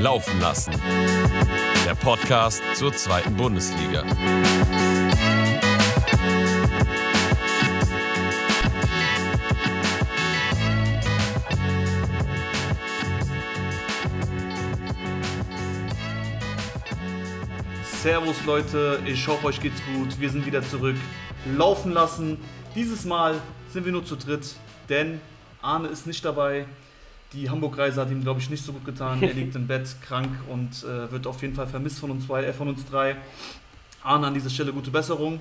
Laufen lassen. Der Podcast zur zweiten Bundesliga. Servus Leute, ich hoffe euch geht's gut. Wir sind wieder zurück. Laufen lassen. Dieses Mal sind wir nur zu dritt, denn Arne ist nicht dabei. Die Hamburg-Reise hat ihm, glaube ich, nicht so gut getan. Er liegt im Bett krank und äh, wird auf jeden Fall vermisst von uns zwei, äh, von uns drei. Arne an dieser Stelle gute Besserung.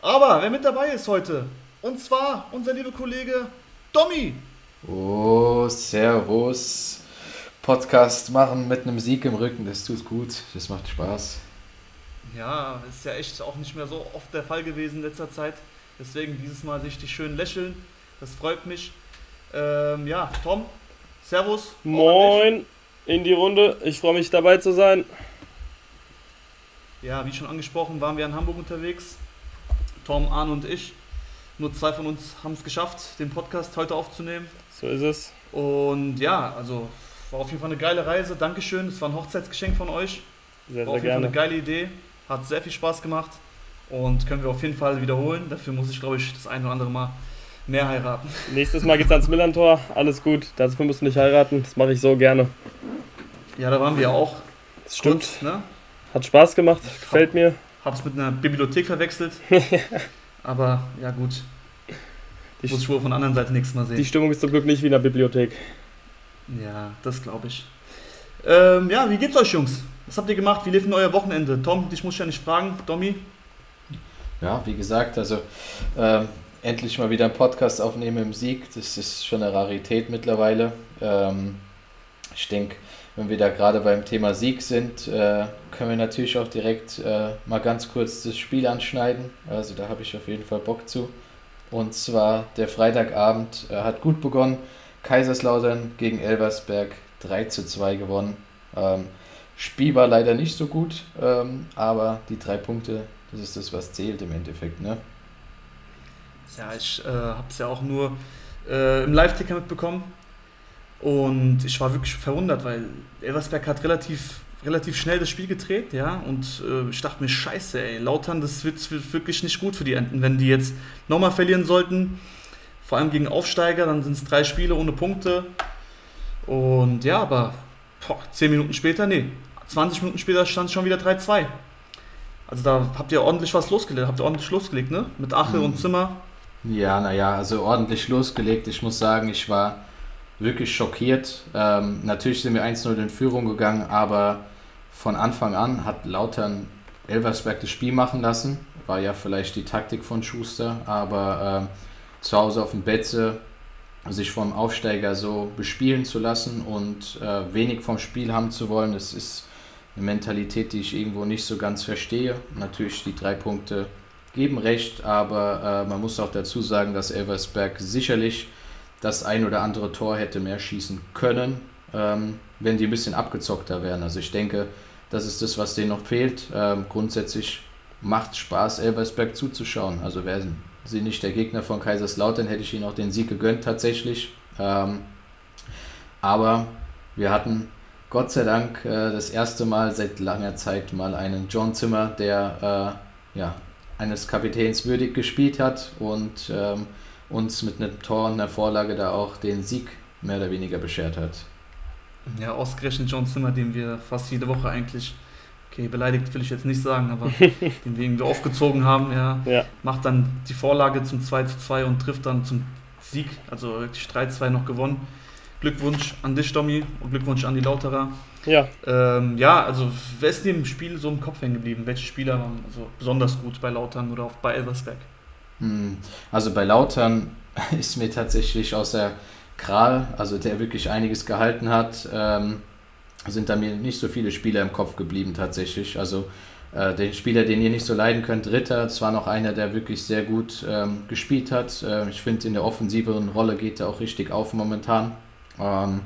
Aber wer mit dabei ist heute? Und zwar unser lieber Kollege Domi. Oh, Servus. Podcast machen mit einem Sieg im Rücken, das tut gut, das macht Spaß. Ja, ist ja echt auch nicht mehr so oft der Fall gewesen in letzter Zeit. Deswegen dieses Mal sich die schön lächeln. Das freut mich. Ähm, ja, Tom, Servus. Moin in die Runde. Ich freue mich dabei zu sein. Ja, wie schon angesprochen, waren wir in Hamburg unterwegs. Tom, Arne und ich. Nur zwei von uns haben es geschafft, den Podcast heute aufzunehmen. So ist es. Und ja, also war auf jeden Fall eine geile Reise. Dankeschön. Es war ein Hochzeitsgeschenk von euch. Sehr, War auf sehr jeden Fall eine gerne. geile Idee. Hat sehr viel Spaß gemacht. Und können wir auf jeden Fall wiederholen. Dafür muss ich, glaube ich, das ein oder andere Mal mehr heiraten. Nächstes Mal geht's ans Millantor. Alles gut. Dafür musst du nicht heiraten. Das mache ich so gerne. Ja, da waren wir auch. Das stimmt. Kurz, ne? Hat Spaß gemacht. Gefällt mir. Hab's mit einer Bibliothek verwechselt. Aber ja, gut. Die, Muss ich wohl von der anderen Seite nächstes Mal sehen. die Stimmung ist zum Glück nicht wie in der Bibliothek. Ja, das glaube ich. Ähm, ja, wie geht's euch, Jungs? Was habt ihr gemacht? Wie lief denn euer Wochenende? Tom, dich muss ich ja nicht fragen. Domi? Ja, wie gesagt, also ähm, endlich mal wieder einen Podcast aufnehmen im Sieg, das ist schon eine Rarität mittlerweile. Ähm, ich denke, wenn wir da gerade beim Thema Sieg sind, äh, können wir natürlich auch direkt äh, mal ganz kurz das Spiel anschneiden. Also da habe ich auf jeden Fall Bock zu. Und zwar der Freitagabend äh, hat gut begonnen. Kaiserslautern gegen Elversberg 3 zu 2 gewonnen. Ähm, Spiel war leider nicht so gut, ähm, aber die drei Punkte, das ist das, was zählt im Endeffekt. Ne? Ja, ich äh, habe es ja auch nur äh, im Live-Ticker mitbekommen. Und ich war wirklich verwundert, weil Elversberg hat relativ, relativ schnell das Spiel gedreht, ja. Und äh, ich dachte mir, scheiße, ey, Lautern, das wird, wird wirklich nicht gut für die Enten. Wenn die jetzt nochmal verlieren sollten, vor allem gegen Aufsteiger, dann sind es drei Spiele ohne Punkte. Und ja, aber boah, 10 Minuten später, nee, 20 Minuten später stand es schon wieder 3-2. Also da habt ihr ordentlich was losgelegt, habt ihr ordentlich losgelegt, ne? Mit Ache Mhm. und Zimmer. Ja, naja, also ordentlich losgelegt. Ich muss sagen, ich war wirklich schockiert. Ähm, natürlich sind wir 1-0 in Führung gegangen, aber von Anfang an hat Lautern Elversberg das Spiel machen lassen. War ja vielleicht die Taktik von Schuster, aber ähm, zu Hause auf dem Betze sich vom Aufsteiger so bespielen zu lassen und äh, wenig vom Spiel haben zu wollen, das ist eine Mentalität, die ich irgendwo nicht so ganz verstehe. Natürlich die drei Punkte geben recht, aber äh, man muss auch dazu sagen, dass Elversberg sicherlich das ein oder andere Tor hätte mehr schießen können, ähm, wenn die ein bisschen abgezockter wären. Also ich denke, das ist das, was denen noch fehlt. Ähm, grundsätzlich macht Spaß, Elversberg zuzuschauen. Also wären sie nicht der Gegner von Kaiserslautern, hätte ich ihnen auch den Sieg gegönnt tatsächlich. Ähm, aber wir hatten Gott sei Dank äh, das erste Mal seit langer Zeit mal einen John Zimmer, der äh, ja, eines Kapitäns würdig gespielt hat und ähm, uns mit einem Tor und einer Vorlage da auch den Sieg mehr oder weniger beschert hat. Ja, ausgerechnet John Zimmer, den wir fast jede Woche eigentlich, okay, beleidigt will ich jetzt nicht sagen, aber den wir irgendwie aufgezogen haben, ja, Ja. macht dann die Vorlage zum 2 zu 2 und trifft dann zum Sieg, also wirklich 3-2 noch gewonnen. Glückwunsch an dich, Domi, und Glückwunsch an die Lauterer. Ja, Ähm, ja, also wer ist dir im Spiel so im Kopf hängen geblieben? Welche Spieler waren also besonders gut bei Lautern oder auch bei Elversberg? Hm, Also bei Lautern ist mir tatsächlich außer Kral, also der wirklich einiges gehalten hat, ähm, sind da mir nicht so viele Spieler im Kopf geblieben tatsächlich. Also äh, den Spieler, den ihr nicht so leiden könnt, Ritter, das war noch einer, der wirklich sehr gut ähm, gespielt hat. Äh, ich finde, in der offensiveren Rolle geht er auch richtig auf momentan. Ähm,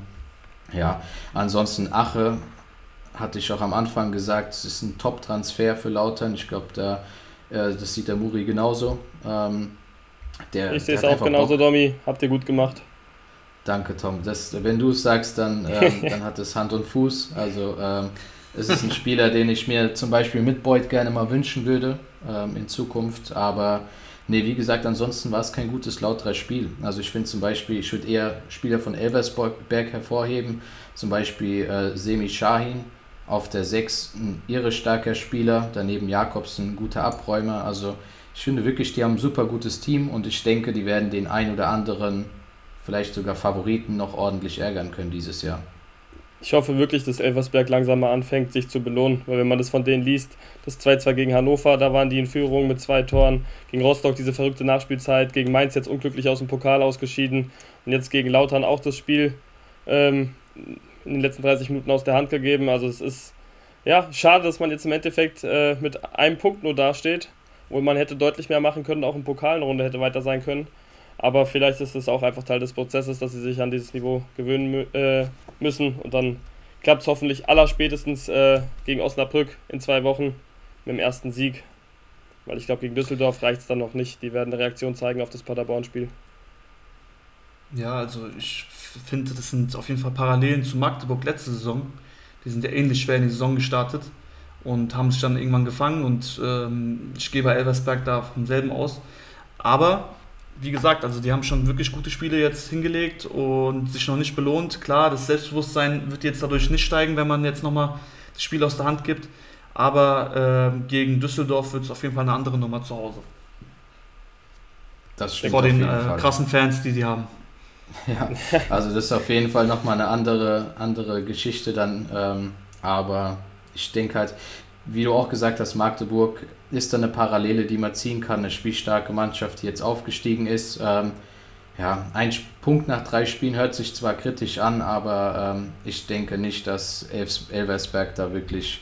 ja, ansonsten Ache, hatte ich auch am Anfang gesagt, es ist ein Top-Transfer für Lautern. Ich glaube, da äh, das sieht der Muri genauso. Ähm, der, ich sehe es auch genauso, Bock. Domi. Habt ihr gut gemacht. Danke, Tom. Das, wenn du es sagst, dann, ähm, dann hat es Hand und Fuß. Also ähm, es ist ein Spieler, den ich mir zum Beispiel mit Boyd gerne mal wünschen würde ähm, in Zukunft. Aber nee, wie gesagt, ansonsten war es kein gutes Lauter-Spiel. Also ich finde zum Beispiel, ich würde eher Spieler von Elversberg hervorheben. Zum Beispiel äh, Semi Shahin auf der 6, ein irre starker Spieler. Daneben Jakobs, ein guter Abräumer. Also ich finde wirklich, die haben ein super gutes Team und ich denke, die werden den ein oder anderen vielleicht sogar Favoriten noch ordentlich ärgern können dieses Jahr. Ich hoffe wirklich, dass Elversberg langsam mal anfängt, sich zu belohnen, weil wenn man das von denen liest, das 2-2 gegen Hannover, da waren die in Führung mit zwei Toren, gegen Rostock diese verrückte Nachspielzeit, gegen Mainz jetzt unglücklich aus dem Pokal ausgeschieden und jetzt gegen Lautern auch das Spiel ähm, in den letzten 30 Minuten aus der Hand gegeben. Also es ist ja schade, dass man jetzt im Endeffekt äh, mit einem Punkt nur dasteht, wo man hätte deutlich mehr machen können, auch im Pokal eine Runde hätte weiter sein können. Aber vielleicht ist es auch einfach Teil des Prozesses, dass sie sich an dieses Niveau gewöhnen äh, müssen. Und dann klappt es hoffentlich allerspätestens äh, gegen Osnabrück in zwei Wochen mit dem ersten Sieg. Weil ich glaube, gegen Düsseldorf reicht es dann noch nicht. Die werden eine Reaktion zeigen auf das Paderborn-Spiel. Ja, also ich finde, das sind auf jeden Fall Parallelen zu Magdeburg letzte Saison. Die sind ja ähnlich schwer in die Saison gestartet und haben sich dann irgendwann gefangen. Und ähm, ich gehe bei Elversberg da vom selben aus. Aber wie gesagt, also die haben schon wirklich gute Spiele jetzt hingelegt und sich noch nicht belohnt. Klar, das Selbstbewusstsein wird jetzt dadurch nicht steigen, wenn man jetzt nochmal das Spiel aus der Hand gibt. Aber äh, gegen Düsseldorf wird es auf jeden Fall eine andere Nummer zu Hause. Das stimmt. Vor den äh, krassen Fans, die sie haben. Ja, also das ist auf jeden Fall nochmal eine andere, andere Geschichte dann. Ähm, aber ich denke halt, wie du auch gesagt hast, Magdeburg ist da eine Parallele, die man ziehen kann. Eine spielstarke Mannschaft, die jetzt aufgestiegen ist. Ähm, ja, ein Punkt nach drei Spielen hört sich zwar kritisch an, aber ähm, ich denke nicht, dass Elversberg da wirklich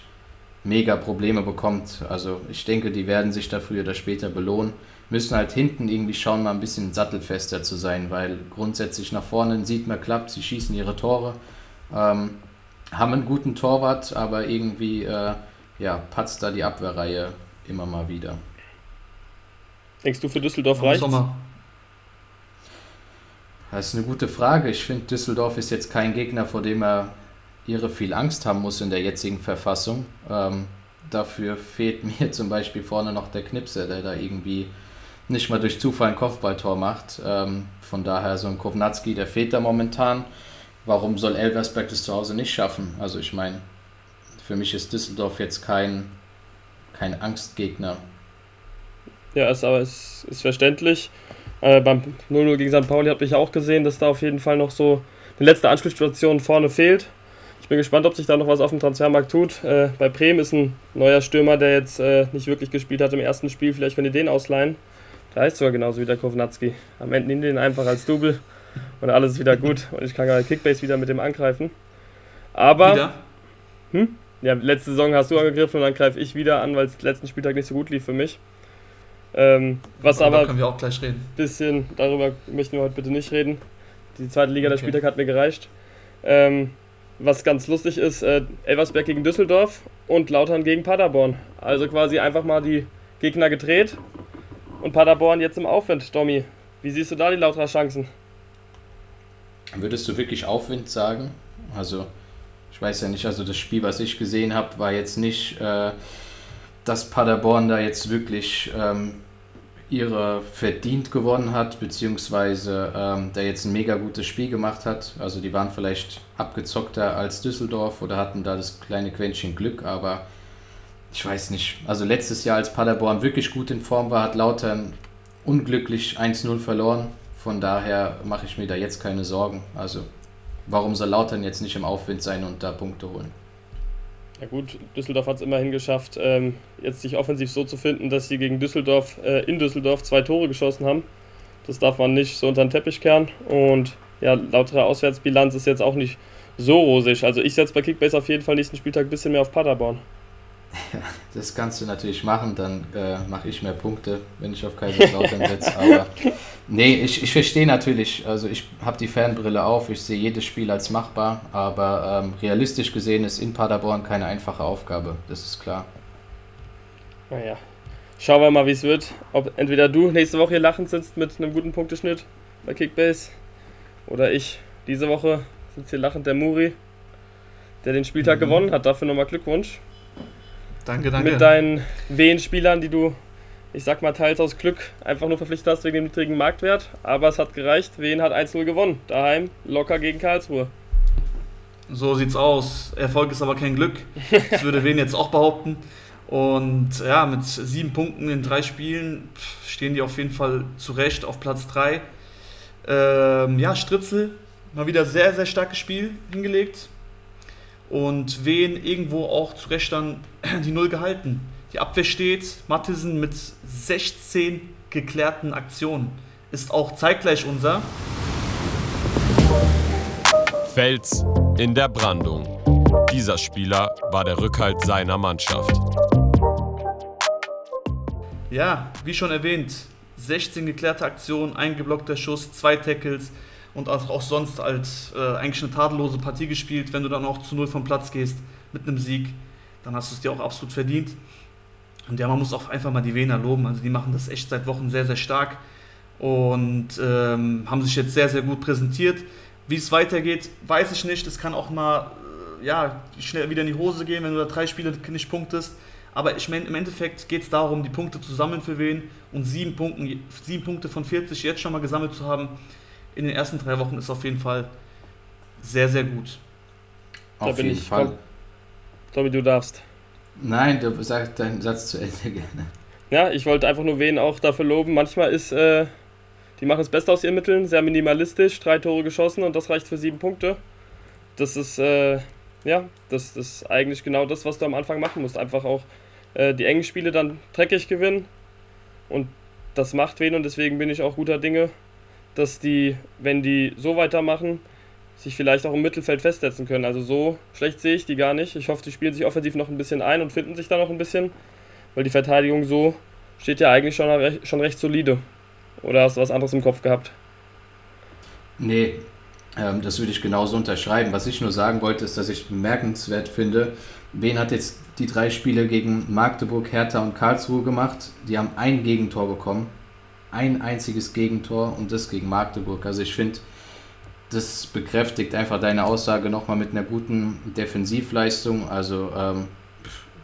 mega Probleme bekommt. Also ich denke, die werden sich da früher oder später belohnen. Müssen halt hinten irgendwie schauen, mal ein bisschen sattelfester zu sein, weil grundsätzlich nach vorne sieht man klappt, sie schießen ihre Tore, ähm, haben einen guten Torwart, aber irgendwie äh, ja, patzt da die Abwehrreihe immer mal wieder. Denkst du für Düsseldorf reicht? Das ist eine gute Frage. Ich finde, Düsseldorf ist jetzt kein Gegner, vor dem er ihre viel Angst haben muss in der jetzigen Verfassung. Ähm, dafür fehlt mir zum Beispiel vorne noch der Knipse, der da irgendwie nicht mal durch Zufall ein Kopfballtor macht. Ähm, von daher so ein Kovnatski, der fehlt da momentan. Warum soll Elversberg das zu Hause nicht schaffen? Also ich meine, für mich ist Düsseldorf jetzt kein, kein Angstgegner. Ja, ist, aber es ist verständlich. Äh, beim 0-0 gegen St. Pauli habe ich auch gesehen, dass da auf jeden Fall noch so eine letzte Anschlussstation vorne fehlt. Ich bin gespannt, ob sich da noch was auf dem Transfermarkt tut. Äh, bei Bremen ist ein neuer Stürmer, der jetzt äh, nicht wirklich gespielt hat im ersten Spiel. Vielleicht könnt ihr den ausleihen. Der heißt sogar genauso wie der Kovnatski. Am Ende nehmen den einfach als Double und alles ist wieder gut. Und ich kann gerade Kickbase wieder mit dem angreifen. Aber. Wieder? Hm? Ja, letzte Saison hast du angegriffen und dann greife ich wieder an, weil es letzten Spieltag nicht so gut lief für mich. Ähm, was aber. Da können wir auch gleich reden. Bisschen, darüber möchten wir heute bitte nicht reden. Die zweite Liga, okay. der Spieltag hat mir gereicht. Ähm, was ganz lustig ist, äh, Elversberg gegen Düsseldorf und Lautern gegen Paderborn. Also quasi einfach mal die Gegner gedreht und Paderborn jetzt im Aufwind. Domi, wie siehst du da die Lauterer Chancen? Würdest du wirklich Aufwind sagen? Also ich weiß ja nicht, also das Spiel, was ich gesehen habe, war jetzt nicht, äh, dass Paderborn da jetzt wirklich ähm, ihre verdient gewonnen hat, beziehungsweise ähm, da jetzt ein mega gutes Spiel gemacht hat. Also die waren vielleicht abgezockter als Düsseldorf oder hatten da das kleine Quäntchen Glück, aber ich weiß nicht. Also letztes Jahr, als Paderborn wirklich gut in Form war, hat Lautern unglücklich 1-0 verloren. Von daher mache ich mir da jetzt keine Sorgen. Also warum soll Lautern jetzt nicht im Aufwind sein und da Punkte holen? Ja gut, Düsseldorf hat es immerhin geschafft, ähm, jetzt sich offensiv so zu finden, dass sie gegen Düsseldorf, äh, in Düsseldorf zwei Tore geschossen haben. Das darf man nicht so unter den Teppich kehren. Und ja, lautere Auswärtsbilanz ist jetzt auch nicht so rosig. Also ich setze bei Kickbase auf jeden Fall nächsten Spieltag ein bisschen mehr auf Paderborn. Ja, das kannst du natürlich machen, dann äh, mache ich mehr Punkte, wenn ich auf Kaiserslautern setze. Aber nee, ich, ich verstehe natürlich, also ich habe die Fernbrille auf, ich sehe jedes Spiel als machbar, aber ähm, realistisch gesehen ist in Paderborn keine einfache Aufgabe, das ist klar. Naja, schauen wir mal, wie es wird. Ob entweder du nächste Woche hier lachend sitzt mit einem guten Punkteschnitt bei Kickbase oder ich diese Woche sitzt hier lachend der Muri, der den Spieltag mhm. gewonnen hat. Dafür nochmal Glückwunsch. Danke, danke. Mit deinen Wehen-Spielern, die du, ich sag mal, teils aus Glück einfach nur verpflichtet hast wegen dem niedrigen Marktwert. Aber es hat gereicht. Wehen hat 1-0 gewonnen. Daheim locker gegen Karlsruhe. So sieht's aus. Erfolg ist aber kein Glück. Das würde Wehen jetzt auch behaupten. Und ja, mit sieben Punkten in drei Spielen stehen die auf jeden Fall zurecht auf Platz drei. Ähm, ja, Stritzel, mal wieder sehr, sehr starkes Spiel hingelegt. Und Wehen irgendwo auch zu Recht dann die Null gehalten. Die Abwehr steht, Mattisen mit 16 geklärten Aktionen. Ist auch zeitgleich unser. Fels in der Brandung. Dieser Spieler war der Rückhalt seiner Mannschaft. Ja, wie schon erwähnt, 16 geklärte Aktionen, ein geblockter Schuss, zwei Tackles und auch, sonst als äh, eigentlich eine tadellose Partie gespielt. Wenn du dann auch zu null vom Platz gehst mit einem Sieg, dann hast du es dir auch absolut verdient. Und ja, man muss auch einfach mal die Wiener loben. Also die machen das echt seit Wochen sehr, sehr stark und ähm, haben sich jetzt sehr, sehr gut präsentiert. Wie es weitergeht, weiß ich nicht. Es kann auch mal äh, ja, schnell wieder in die Hose gehen, wenn du da drei Spiele nicht punktest. Aber ich meine, im Endeffekt geht es darum, die Punkte zu sammeln für wen und sieben, Punkten, sieben Punkte von 40 jetzt schon mal gesammelt zu haben in den ersten drei Wochen ist auf jeden Fall sehr, sehr gut. Auf jeden Fall. Tommy, du darfst. Nein, du sagst deinen Satz zu Ende gerne. Ja, ich wollte einfach nur wen auch dafür loben. Manchmal ist, äh, die machen das Beste aus ihren Mitteln, sehr minimalistisch, drei Tore geschossen und das reicht für sieben Punkte. Das ist, äh, ja, das, das ist eigentlich genau das, was du am Anfang machen musst. Einfach auch äh, die engen Spiele dann dreckig gewinnen. Und das macht wen und deswegen bin ich auch guter Dinge, dass die, wenn die so weitermachen, sich vielleicht auch im Mittelfeld festsetzen können. Also so schlecht sehe ich die gar nicht. Ich hoffe, die spielen sich offensiv noch ein bisschen ein und finden sich da noch ein bisschen, weil die Verteidigung so steht ja eigentlich schon, recht, schon recht solide. Oder hast du was anderes im Kopf gehabt? Nee, ähm, das würde ich genauso unterschreiben. Was ich nur sagen wollte, ist, dass ich bemerkenswert finde, Wen hat jetzt die drei Spiele gegen Magdeburg, Hertha und Karlsruhe gemacht? Die haben ein Gegentor bekommen. Ein einziges Gegentor und das gegen Magdeburg. Also ich finde, das bekräftigt einfach deine Aussage nochmal mit einer guten Defensivleistung. Also ähm,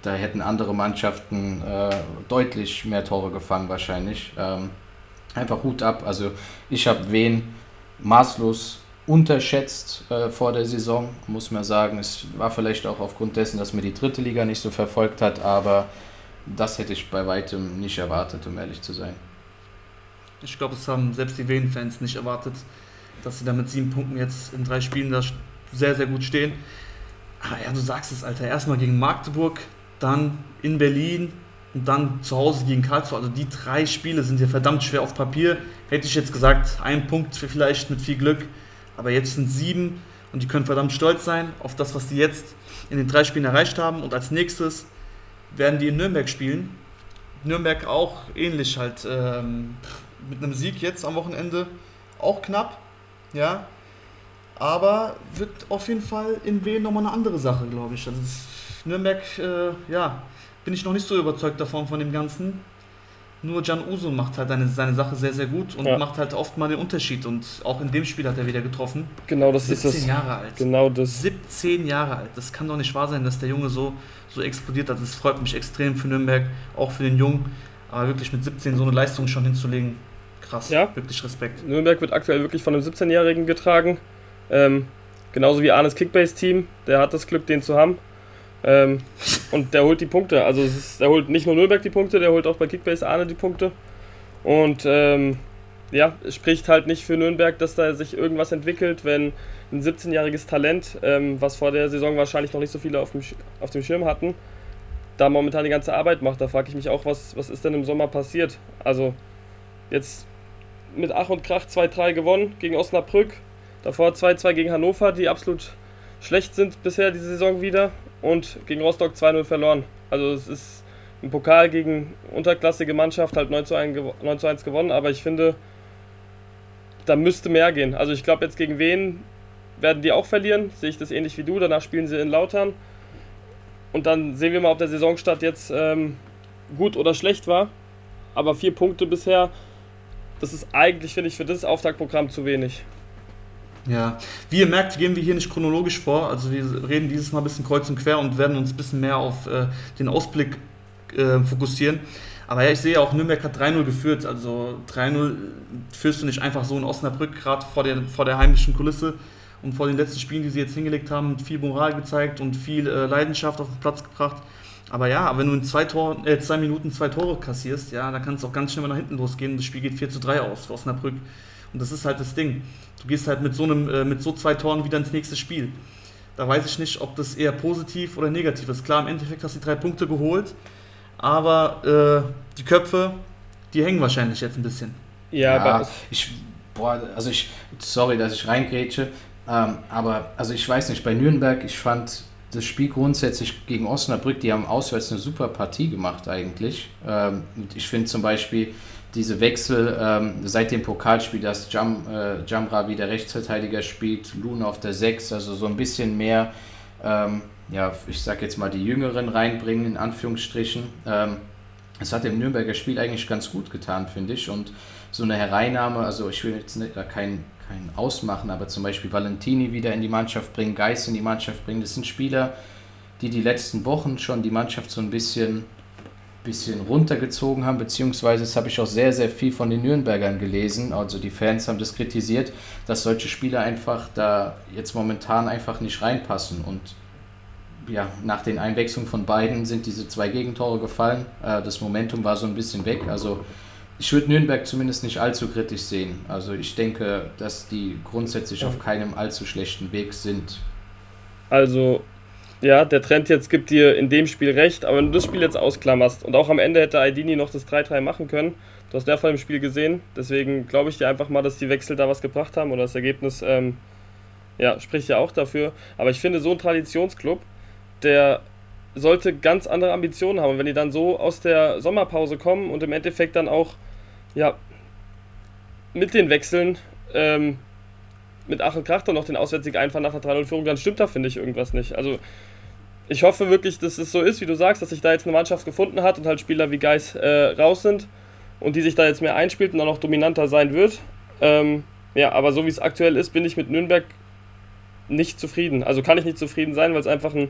da hätten andere Mannschaften äh, deutlich mehr Tore gefangen wahrscheinlich. Ähm, einfach Hut ab. Also ich habe wen maßlos unterschätzt äh, vor der Saison, muss man sagen. Es war vielleicht auch aufgrund dessen, dass mir die dritte Liga nicht so verfolgt hat, aber das hätte ich bei weitem nicht erwartet, um ehrlich zu sein. Ich glaube, es haben selbst die Wien-Fans nicht erwartet, dass sie da mit sieben Punkten jetzt in drei Spielen da sehr, sehr gut stehen. Aber ja, du sagst es, Alter. Erstmal gegen Magdeburg, dann in Berlin und dann zu Hause gegen Karlsruhe. Also die drei Spiele sind ja verdammt schwer auf Papier. Hätte ich jetzt gesagt, ein Punkt vielleicht mit viel Glück. Aber jetzt sind sieben und die können verdammt stolz sein auf das, was die jetzt in den drei Spielen erreicht haben. Und als nächstes werden die in Nürnberg spielen. Nürnberg auch ähnlich halt ähm, mit einem Sieg jetzt am Wochenende auch knapp, ja. Aber wird auf jeden Fall in Wien nochmal eine andere Sache, glaube ich. Also Nürnberg, äh, ja, bin ich noch nicht so überzeugt davon von dem Ganzen. Nur Can Uso macht halt seine, seine Sache sehr, sehr gut und ja. macht halt oft mal den Unterschied. Und auch in dem Spiel hat er wieder getroffen. Genau, das 17 ist das. Jahre alt. Genau das. 17 Jahre alt. Das kann doch nicht wahr sein, dass der Junge so, so explodiert hat. Das freut mich extrem für Nürnberg, auch für den Jungen. Aber wirklich mit 17 so eine Leistung schon hinzulegen, krass. Ja. Wirklich Respekt. Nürnberg wird aktuell wirklich von einem 17-Jährigen getragen. Ähm, genauso wie Arnes Kickbase-Team. Der hat das Glück, den zu haben. Ähm, und der holt die Punkte. Also ist, der holt nicht nur Nürnberg die Punkte, der holt auch bei Kickbase Arne die Punkte. Und ähm, ja, es spricht halt nicht für Nürnberg, dass da sich irgendwas entwickelt, wenn ein 17-jähriges Talent, ähm, was vor der Saison wahrscheinlich noch nicht so viele auf dem, auf dem Schirm hatten, da momentan die ganze Arbeit macht. Da frage ich mich auch, was, was ist denn im Sommer passiert? Also jetzt mit Ach und Krach 2-3 gewonnen gegen Osnabrück, davor 2-2 gegen Hannover, die absolut schlecht sind bisher diese Saison wieder und gegen Rostock 2-0 verloren. Also es ist im Pokal gegen unterklassige Mannschaft halt 9 zu 1, 9 zu 1 gewonnen, aber ich finde, da müsste mehr gehen. Also ich glaube jetzt gegen wen werden die auch verlieren, sehe ich das ähnlich wie du, danach spielen sie in Lautern und dann sehen wir mal, ob der Saisonstart jetzt ähm, gut oder schlecht war. Aber vier Punkte bisher, das ist eigentlich, finde ich, für das Auftaktprogramm zu wenig. Ja, wie ihr merkt, gehen wir hier nicht chronologisch vor. Also wir reden dieses Mal ein bisschen kreuz und quer und werden uns ein bisschen mehr auf äh, den Ausblick äh, fokussieren. Aber ja, ich sehe auch, Nürnberg hat 3-0 geführt. Also 3-0 führst du nicht einfach so in Osnabrück, gerade vor der, vor der heimischen Kulisse und vor den letzten Spielen, die sie jetzt hingelegt haben, viel Moral gezeigt und viel äh, Leidenschaft auf den Platz gebracht. Aber ja, wenn du in zwei, Tor, äh, zwei Minuten zwei Tore kassierst, ja, dann kann es auch ganz schnell mal nach hinten losgehen. Das Spiel geht 4 zu 3 aus für Osnabrück. Und das ist halt das Ding. Du gehst halt mit so, einem, äh, mit so zwei Toren wieder ins nächste Spiel. Da weiß ich nicht, ob das eher positiv oder negativ ist. Klar, im Endeffekt hast du die drei Punkte geholt, aber äh, die Köpfe, die hängen wahrscheinlich jetzt ein bisschen. Ja, ja ich, boah, also ich, sorry, dass ich reingrätsche, ähm, aber also ich weiß nicht, bei Nürnberg, ich fand das Spiel grundsätzlich gegen Osnabrück, die haben auswärts eine super Partie gemacht eigentlich. Ähm, ich finde zum Beispiel diese Wechsel ähm, seit dem Pokalspiel, dass Jam, äh, Jamra wieder Rechtsverteidiger spielt, Luna auf der 6, also so ein bisschen mehr, ähm, ja, ich sag jetzt mal die Jüngeren reinbringen, in Anführungsstrichen. Ähm, es hat dem Nürnberger Spiel eigentlich ganz gut getan, finde ich. Und so eine Hereinnahme, also ich will jetzt nicht, kein, kein Ausmachen, aber zum Beispiel Valentini wieder in die Mannschaft bringen, Geist in die Mannschaft bringen, das sind Spieler, die die letzten Wochen schon die Mannschaft so ein bisschen bisschen runtergezogen haben, beziehungsweise das habe ich auch sehr, sehr viel von den Nürnbergern gelesen, also die Fans haben das kritisiert, dass solche Spieler einfach da jetzt momentan einfach nicht reinpassen und ja, nach den Einwechslungen von beiden sind diese zwei Gegentore gefallen, äh, das Momentum war so ein bisschen weg, also ich würde Nürnberg zumindest nicht allzu kritisch sehen, also ich denke, dass die grundsätzlich auf keinem allzu schlechten Weg sind. Also ja, der Trend jetzt gibt dir in dem Spiel recht, aber wenn du das Spiel jetzt ausklammerst und auch am Ende hätte Aidini noch das 3-3 machen können, du hast der Fall im Spiel gesehen, deswegen glaube ich dir einfach mal, dass die Wechsel da was gebracht haben oder das Ergebnis, ähm, ja, spricht ja auch dafür. Aber ich finde, so ein Traditionsclub, der sollte ganz andere Ambitionen haben. Und wenn die dann so aus der Sommerpause kommen und im Endeffekt dann auch, ja, mit den Wechseln, ähm, mit Ach und Krach dann noch den Auswärtssieg einfahren nach der 3-0-Führung, dann stimmt da, finde ich, irgendwas nicht. Also ich hoffe wirklich, dass es so ist, wie du sagst, dass sich da jetzt eine Mannschaft gefunden hat und halt Spieler wie Geis äh, raus sind und die sich da jetzt mehr einspielt und dann auch dominanter sein wird. Ähm, ja, aber so wie es aktuell ist, bin ich mit Nürnberg nicht zufrieden. Also kann ich nicht zufrieden sein, weil es einfach ein,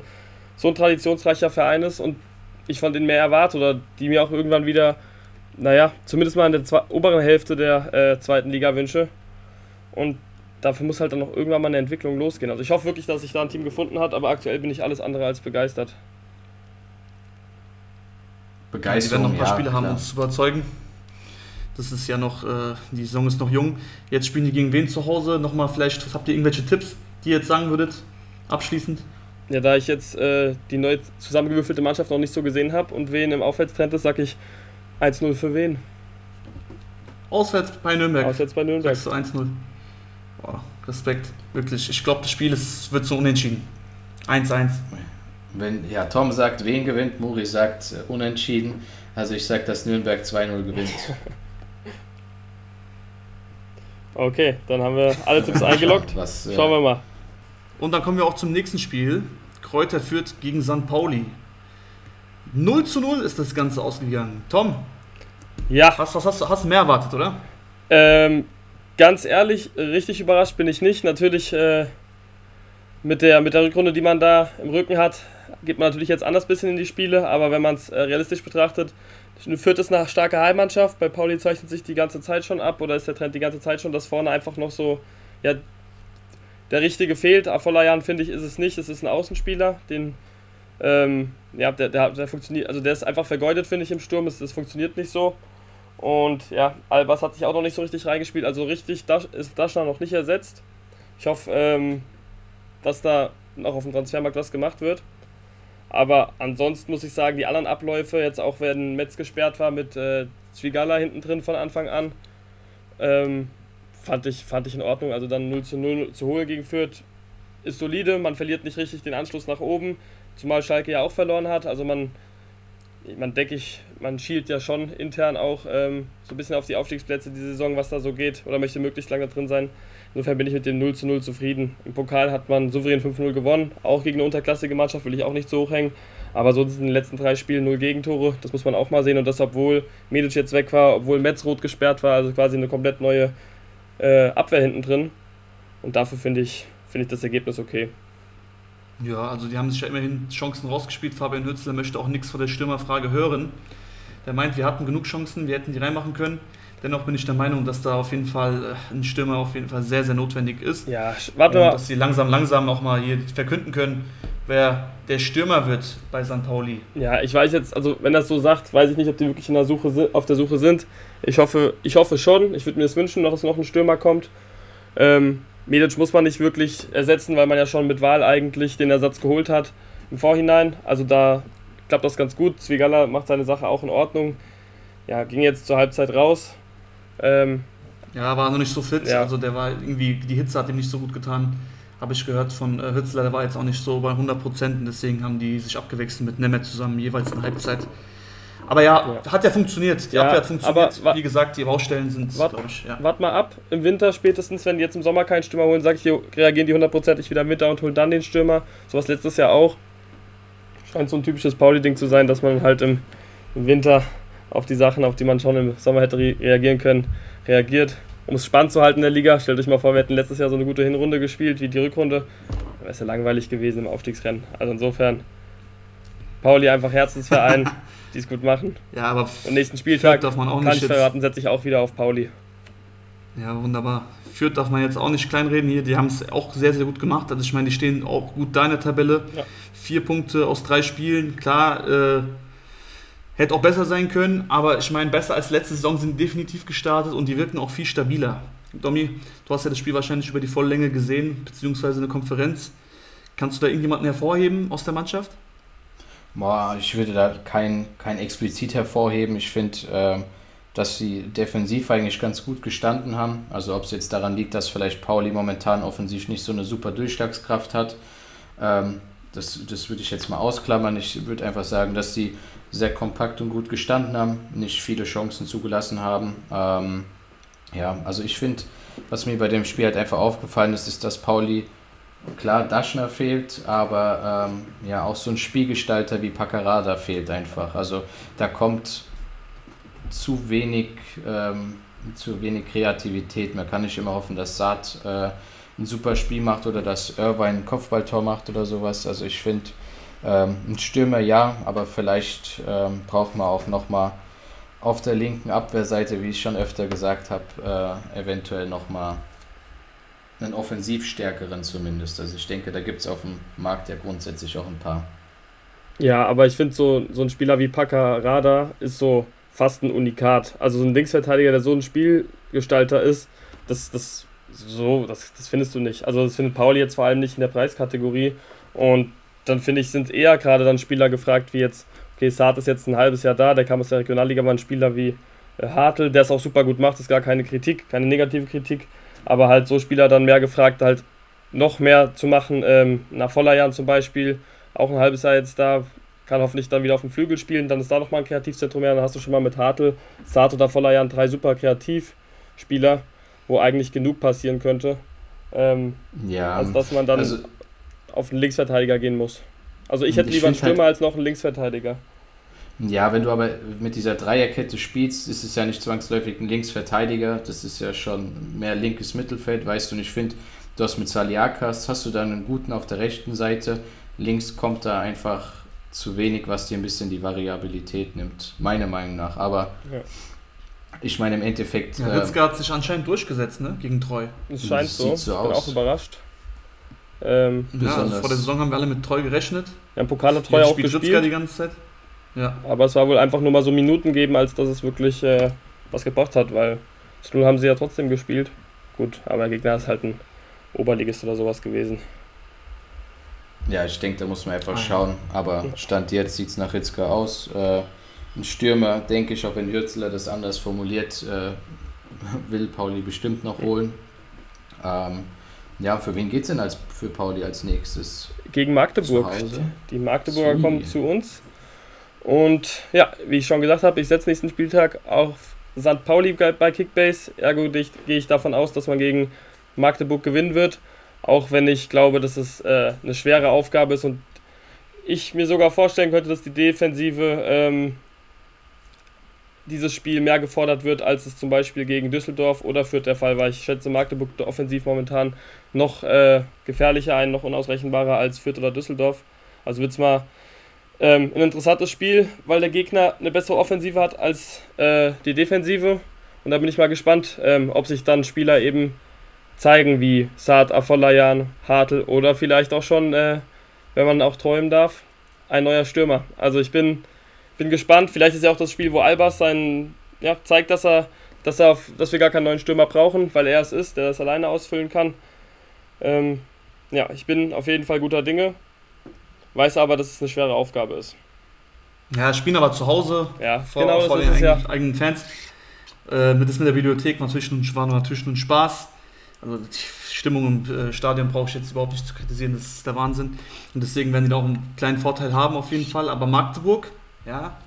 so ein traditionsreicher Verein ist und ich von denen mehr erwarte oder die mir auch irgendwann wieder, naja, zumindest mal in der zwei, oberen Hälfte der äh, zweiten Liga wünsche. Und dafür muss halt dann noch irgendwann mal eine Entwicklung losgehen. Also ich hoffe wirklich, dass sich da ein Team gefunden hat, aber aktuell bin ich alles andere als begeistert. Begeistert. Ja, die werden noch ein paar ja, Spiele klar. haben, uns zu überzeugen. Das ist ja noch, äh, die Saison ist noch jung. Jetzt spielen die gegen wen zu Hause? Nochmal, vielleicht habt ihr irgendwelche Tipps, die ihr jetzt sagen würdet, abschließend? Ja, da ich jetzt äh, die neu zusammengewürfelte Mannschaft noch nicht so gesehen habe und wen im Aufwärtstrend ist, sage ich 1-0 für wen. Auswärts bei Nürnberg. Auswärts bei Nürnberg. 1-0. Boah, Respekt, wirklich. Ich glaube, das Spiel ist, wird so unentschieden. 1-1. Wenn, ja, Tom sagt, wen gewinnt, Muri sagt äh, unentschieden. Also ich sage, dass Nürnberg 2-0 gewinnt. okay, dann haben wir alle Tipps eingeloggt. Was, äh, Schauen wir mal. Und dann kommen wir auch zum nächsten Spiel. Kräuter führt gegen St. Pauli. 0 zu 0 ist das Ganze ausgegangen. Tom, ja. Was, was hast, du, hast du mehr erwartet, oder? Ähm, ganz ehrlich, richtig überrascht bin ich nicht. Natürlich äh, mit, der, mit der Rückrunde, die man da im Rücken hat, geht man natürlich jetzt anders bisschen in die Spiele, aber wenn man es äh, realistisch betrachtet, führt es eine starke Heimmannschaft. Bei Pauli zeichnet sich die ganze Zeit schon ab oder ist der Trend die ganze Zeit schon, dass vorne einfach noch so ja, der Richtige fehlt. Afolayan finde ich ist es nicht. Es ist ein Außenspieler, den ähm, ja, der, der, der funktioniert, also der ist einfach vergeudet, finde ich, im Sturm. Es, das funktioniert nicht so. Und ja, Albers hat sich auch noch nicht so richtig reingespielt. Also richtig ist Daschner noch nicht ersetzt. Ich hoffe, ähm, dass da noch auf dem Transfermarkt was gemacht wird. Aber ansonsten muss ich sagen, die anderen Abläufe, jetzt auch wenn Metz gesperrt war mit äh, Zwigala hinten drin von Anfang an, ähm, fand, ich, fand ich in Ordnung. Also dann 0 zu 0 zu Hohe gegen Fürth ist solide, man verliert nicht richtig den Anschluss nach oben, zumal Schalke ja auch verloren hat. Also man man denke ich, man schielt ja schon intern auch ähm, so ein bisschen auf die Aufstiegsplätze die Saison, was da so geht, oder möchte möglichst lange drin sein. Insofern bin ich mit dem 0 zu 0 zufrieden. Im Pokal hat man souverän 5-0 gewonnen, auch gegen eine unterklassige Mannschaft will ich auch nicht so hochhängen. Aber so sind in den letzten drei Spielen null Gegentore, das muss man auch mal sehen. Und das, obwohl Medic jetzt weg war, obwohl Metz rot gesperrt war, also quasi eine komplett neue äh, Abwehr hinten drin. Und dafür finde ich, find ich das Ergebnis okay. Ja, also die haben sich ja immerhin Chancen rausgespielt. Fabian Hützler möchte auch nichts von der Stürmerfrage hören. Der meint, wir hatten genug Chancen, wir hätten die reinmachen können. Dennoch bin ich der Meinung, dass da auf jeden Fall äh, ein Stürmer auf jeden Fall sehr, sehr notwendig ist. Ja, warte mal. Dass sie langsam, langsam auch mal hier verkünden können, wer der Stürmer wird bei St. Pauli. Ja, ich weiß jetzt, also wenn das so sagt, weiß ich nicht, ob die wirklich in der Suche, auf der Suche sind. Ich hoffe, ich hoffe schon. Ich würde mir das wünschen, dass noch ein Stürmer kommt. Ähm, Medic muss man nicht wirklich ersetzen, weil man ja schon mit Wahl eigentlich den Ersatz geholt hat im Vorhinein. Also da klappt das ganz gut. Zwigala macht seine Sache auch in Ordnung. Ja, ging jetzt zur Halbzeit raus. Ähm, ja, war noch nicht so fit. Ja. Also der war irgendwie, die Hitze hat ihm nicht so gut getan. Habe ich gehört von äh, Hützler, der war jetzt auch nicht so bei 100 Prozent. Deswegen haben die sich abgewechselt mit Nemeth zusammen, jeweils eine Halbzeit. Aber ja, ja, hat ja funktioniert. Die ja, Abwehr hat funktioniert. Wie gesagt, die Baustellen sind, glaube ich. Ja. Wart mal ab, im Winter spätestens, wenn die jetzt im Sommer keinen Stürmer holen, sage ich, reagieren die hundertprozentig wieder im Winter und holen dann den Stürmer. Sowas letztes Jahr auch. Scheint so ein typisches Pauli-Ding zu sein, dass man halt im, im Winter auf die Sachen, auf die man schon im Sommer hätte re reagieren können, reagiert. Um es spannend zu halten in der Liga, stellt euch mal vor, wir hätten letztes Jahr so eine gute Hinrunde gespielt wie die Rückrunde. Wäre es ja langweilig gewesen im Aufstiegsrennen. Also insofern, Pauli einfach Herzensverein, die es gut machen. Ja, aber am nächsten Spieltag darf man auch kann nicht ich verraten, setze ich auch wieder auf Pauli. Ja, wunderbar. Fürth darf man jetzt auch nicht kleinreden hier. Die haben es auch sehr, sehr gut gemacht. Also ich meine, die stehen auch gut da in der Tabelle. Ja. Vier Punkte aus drei Spielen. Klar, äh, Hätte auch besser sein können, aber ich meine, besser als letzte Saison sind definitiv gestartet und die wirken auch viel stabiler. Domi, du hast ja das Spiel wahrscheinlich über die Volllänge gesehen, beziehungsweise eine Konferenz. Kannst du da irgendjemanden hervorheben aus der Mannschaft? Boah, ich würde da kein, kein explizit hervorheben. Ich finde, äh, dass sie defensiv eigentlich ganz gut gestanden haben. Also ob es jetzt daran liegt, dass vielleicht Pauli momentan offensiv nicht so eine super Durchschlagskraft hat. Ähm, das, das würde ich jetzt mal ausklammern. Ich würde einfach sagen, dass sie sehr kompakt und gut gestanden haben, nicht viele Chancen zugelassen haben. Ähm, ja, also ich finde, was mir bei dem Spiel halt einfach aufgefallen ist, ist, dass Pauli, klar, Daschner fehlt, aber ähm, ja, auch so ein Spielgestalter wie Paccarada fehlt einfach. Also da kommt zu wenig, ähm, zu wenig Kreativität. Man kann nicht immer hoffen, dass Saad äh, ein super Spiel macht oder dass Irvine ein Kopfballtor macht oder sowas. Also ich finde, ähm, ein Stürmer ja, aber vielleicht ähm, braucht man auch nochmal auf der linken Abwehrseite, wie ich schon öfter gesagt habe, äh, eventuell nochmal einen offensivstärkeren zumindest. Also ich denke, da gibt es auf dem Markt ja grundsätzlich auch ein paar. Ja, aber ich finde so, so ein Spieler wie Rada ist so fast ein Unikat. Also so ein Linksverteidiger, der so ein Spielgestalter ist, das, das, so, das, das findest du nicht. Also das findet Pauli jetzt vor allem nicht in der Preiskategorie. Und dann finde ich, sind eher gerade dann Spieler gefragt, wie jetzt, okay, Saad ist jetzt ein halbes Jahr da, der kam aus der Regionalliga, aber ein Spieler wie äh, Hartl, der es auch super gut macht, ist gar keine Kritik, keine negative Kritik, aber halt so Spieler dann mehr gefragt, halt noch mehr zu machen, ähm, nach Vollerjahren zum Beispiel, auch ein halbes Jahr jetzt da, kann hoffentlich dann wieder auf dem Flügel spielen, dann ist da nochmal ein Kreativzentrum mehr, dann hast du schon mal mit Hartl, Saad oder Vollerjahren drei super Kreativspieler, wo eigentlich genug passieren könnte. Ähm, ja, als dass man dann also auf einen Linksverteidiger gehen muss. Also ich hätte ich lieber einen Stürmer halt, als noch einen Linksverteidiger. Ja, wenn du aber mit dieser Dreierkette spielst, ist es ja nicht zwangsläufig ein Linksverteidiger. Das ist ja schon mehr linkes Mittelfeld, weißt du. Und ich finde, du hast mit Saliakas, hast du dann einen guten auf der rechten Seite. Links kommt da einfach zu wenig, was dir ein bisschen die Variabilität nimmt, meiner Meinung nach. Aber ja. Ich meine, im Endeffekt. Ja, Ritzke äh, hat sich anscheinend durchgesetzt, ne? Gegen Treu. Es scheint so. so. Ich bin auch überrascht. Ähm, ja, also vor der Saison haben wir alle mit Treu gerechnet. Ja, im Pokal hat Treu auch gespielt. die ganze Zeit. Ja. Aber es war wohl einfach nur mal so Minuten geben, als dass es wirklich äh, was gebracht hat, weil Stuhl haben sie ja trotzdem gespielt. Gut, aber der Gegner ist halt ein Oberligist oder sowas gewesen. Ja, ich denke, da muss man einfach ah, schauen. Aber Stand jetzt sieht es nach Ritzka aus. Äh, ein Stürmer, denke ich, auch wenn Hürzler das anders formuliert, äh, will Pauli bestimmt noch holen. Ähm, ja, für wen geht es denn als, für Pauli als nächstes? Gegen Magdeburg. Die Magdeburger Sui. kommen zu uns. Und ja, wie ich schon gesagt habe, ich setze nächsten Spieltag auf St. Pauli bei Kickbase. Ergo gehe ich davon aus, dass man gegen Magdeburg gewinnen wird. Auch wenn ich glaube, dass es äh, eine schwere Aufgabe ist und ich mir sogar vorstellen könnte, dass die Defensive ähm, dieses Spiel mehr gefordert wird, als es zum Beispiel gegen Düsseldorf oder Fürth der Fall war. Ich schätze Magdeburg offensiv momentan noch äh, gefährlicher ein, noch unausrechenbarer als Fürth oder Düsseldorf. Also wird es mal ähm, ein interessantes Spiel, weil der Gegner eine bessere Offensive hat als äh, die Defensive. Und da bin ich mal gespannt, ähm, ob sich dann Spieler eben zeigen wie Saad Afolayan, Hartl oder vielleicht auch schon, äh, wenn man auch träumen darf, ein neuer Stürmer. Also ich bin, bin gespannt. Vielleicht ist ja auch das Spiel, wo Albers sein, ja, zeigt, dass er, dass er dass wir gar keinen neuen Stürmer brauchen, weil er es ist, der das alleine ausfüllen kann. Ähm, ja, ich bin auf jeden Fall guter Dinge, weiß aber, dass es eine schwere Aufgabe ist. Ja, spielen aber zu Hause ja, vor, genau vor den eigenen, ja. eigenen Fans. Äh, mit das mit der Bibliothek natürlich war natürlich ein Spaß. Also die Stimmung im äh, Stadion brauche ich jetzt überhaupt nicht zu kritisieren, das ist der Wahnsinn. Und deswegen werden die da auch einen kleinen Vorteil haben auf jeden Fall. Aber Magdeburg, ja,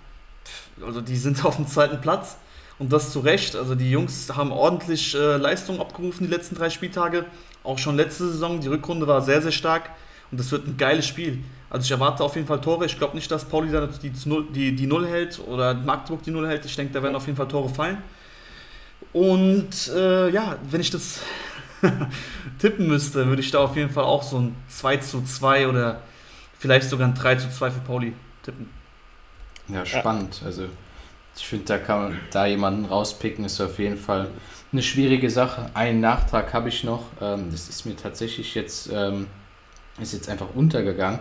also die sind auf dem zweiten Platz und das zu Recht. Also die Jungs haben ordentlich äh, Leistung abgerufen die letzten drei Spieltage. Auch schon letzte Saison, die Rückrunde war sehr, sehr stark und das wird ein geiles Spiel. Also ich erwarte auf jeden Fall Tore. Ich glaube nicht, dass Pauli da die, die, die Null hält oder Magdeburg die Null hält. Ich denke, da werden auf jeden Fall Tore fallen. Und äh, ja, wenn ich das tippen müsste, würde ich da auf jeden Fall auch so ein 2 zu 2 oder vielleicht sogar ein 3 zu 2 für Pauli tippen. Ja, spannend. Also ich finde, da kann man da jemanden rauspicken, ist auf jeden Fall eine schwierige Sache. Einen Nachtrag habe ich noch. Ähm, das ist mir tatsächlich jetzt, ähm, ist jetzt einfach untergegangen.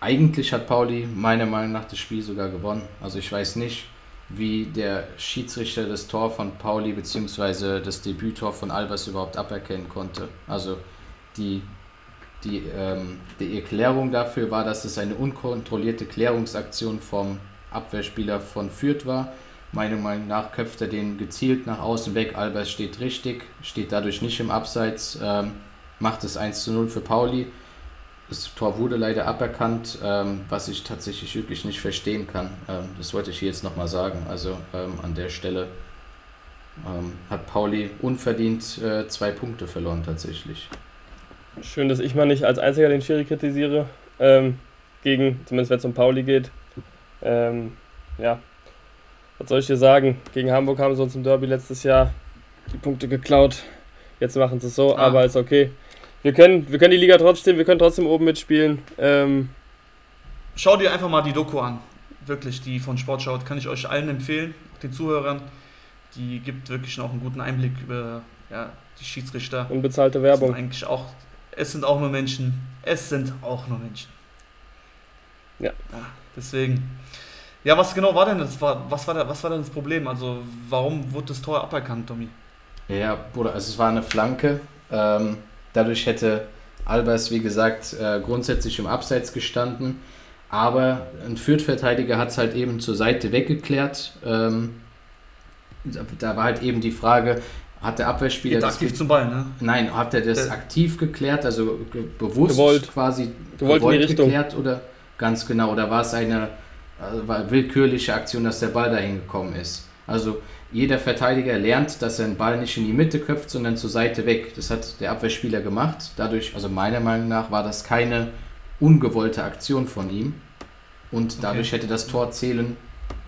Eigentlich hat Pauli meiner Meinung nach das Spiel sogar gewonnen. Also ich weiß nicht, wie der Schiedsrichter das Tor von Pauli bzw. das Debüttor von Albers überhaupt aberkennen konnte. Also die, die, ähm, die Erklärung dafür war, dass es eine unkontrollierte Klärungsaktion vom Abwehrspieler von Fürth war. Meiner Meinung nach köpft er den gezielt nach außen weg. Albers steht richtig, steht dadurch nicht im Abseits, ähm, macht es 1 zu 0 für Pauli. Das Tor wurde leider aberkannt, ähm, was ich tatsächlich wirklich nicht verstehen kann. Ähm, das wollte ich hier jetzt nochmal sagen. Also ähm, an der Stelle ähm, hat Pauli unverdient äh, zwei Punkte verloren tatsächlich. Schön, dass ich mal nicht als einziger den Schiri kritisiere. Ähm, gegen, zumindest wenn es um Pauli geht. Ähm, ja, was soll ich dir sagen? Gegen Hamburg haben sie uns im Derby letztes Jahr die Punkte geklaut. Jetzt machen sie es so, ah. aber ist okay wir können, wir können die Liga trotzdem, wir können trotzdem oben mitspielen. Ähm, Schau dir einfach mal die Doku an. Wirklich, die von Sportschau, kann ich euch allen empfehlen, den Zuhörern. Die gibt wirklich noch einen guten Einblick über ja, die Schiedsrichter. Unbezahlte Werbung. eigentlich auch, es sind auch nur Menschen. Es sind auch nur Menschen. Ja. ja deswegen. Ja, was genau war denn das? Was war, da, was war denn das Problem? Also, warum wurde das Tor aberkannt, Tommy? Ja, Bruder, also es war eine Flanke. Ähm, Dadurch hätte Albers, wie gesagt, äh, grundsätzlich im Abseits gestanden. Aber ein Fürth-Verteidiger hat es halt eben zur Seite weggeklärt. Ähm, da war halt eben die Frage, hat der Abwehrspieler Geht das aktiv zum Ball, ne? Nein, hat er das der aktiv geklärt, also ge bewusst gewollt. quasi gewollt, gewollt geklärt oder ganz genau oder war es eine äh, war willkürliche Aktion, dass der Ball dahin gekommen ist? Also jeder Verteidiger lernt, dass er den Ball nicht in die Mitte köpft, sondern zur Seite weg. Das hat der Abwehrspieler gemacht. Dadurch, also meiner Meinung nach, war das keine ungewollte Aktion von ihm. Und dadurch okay. hätte das Tor zählen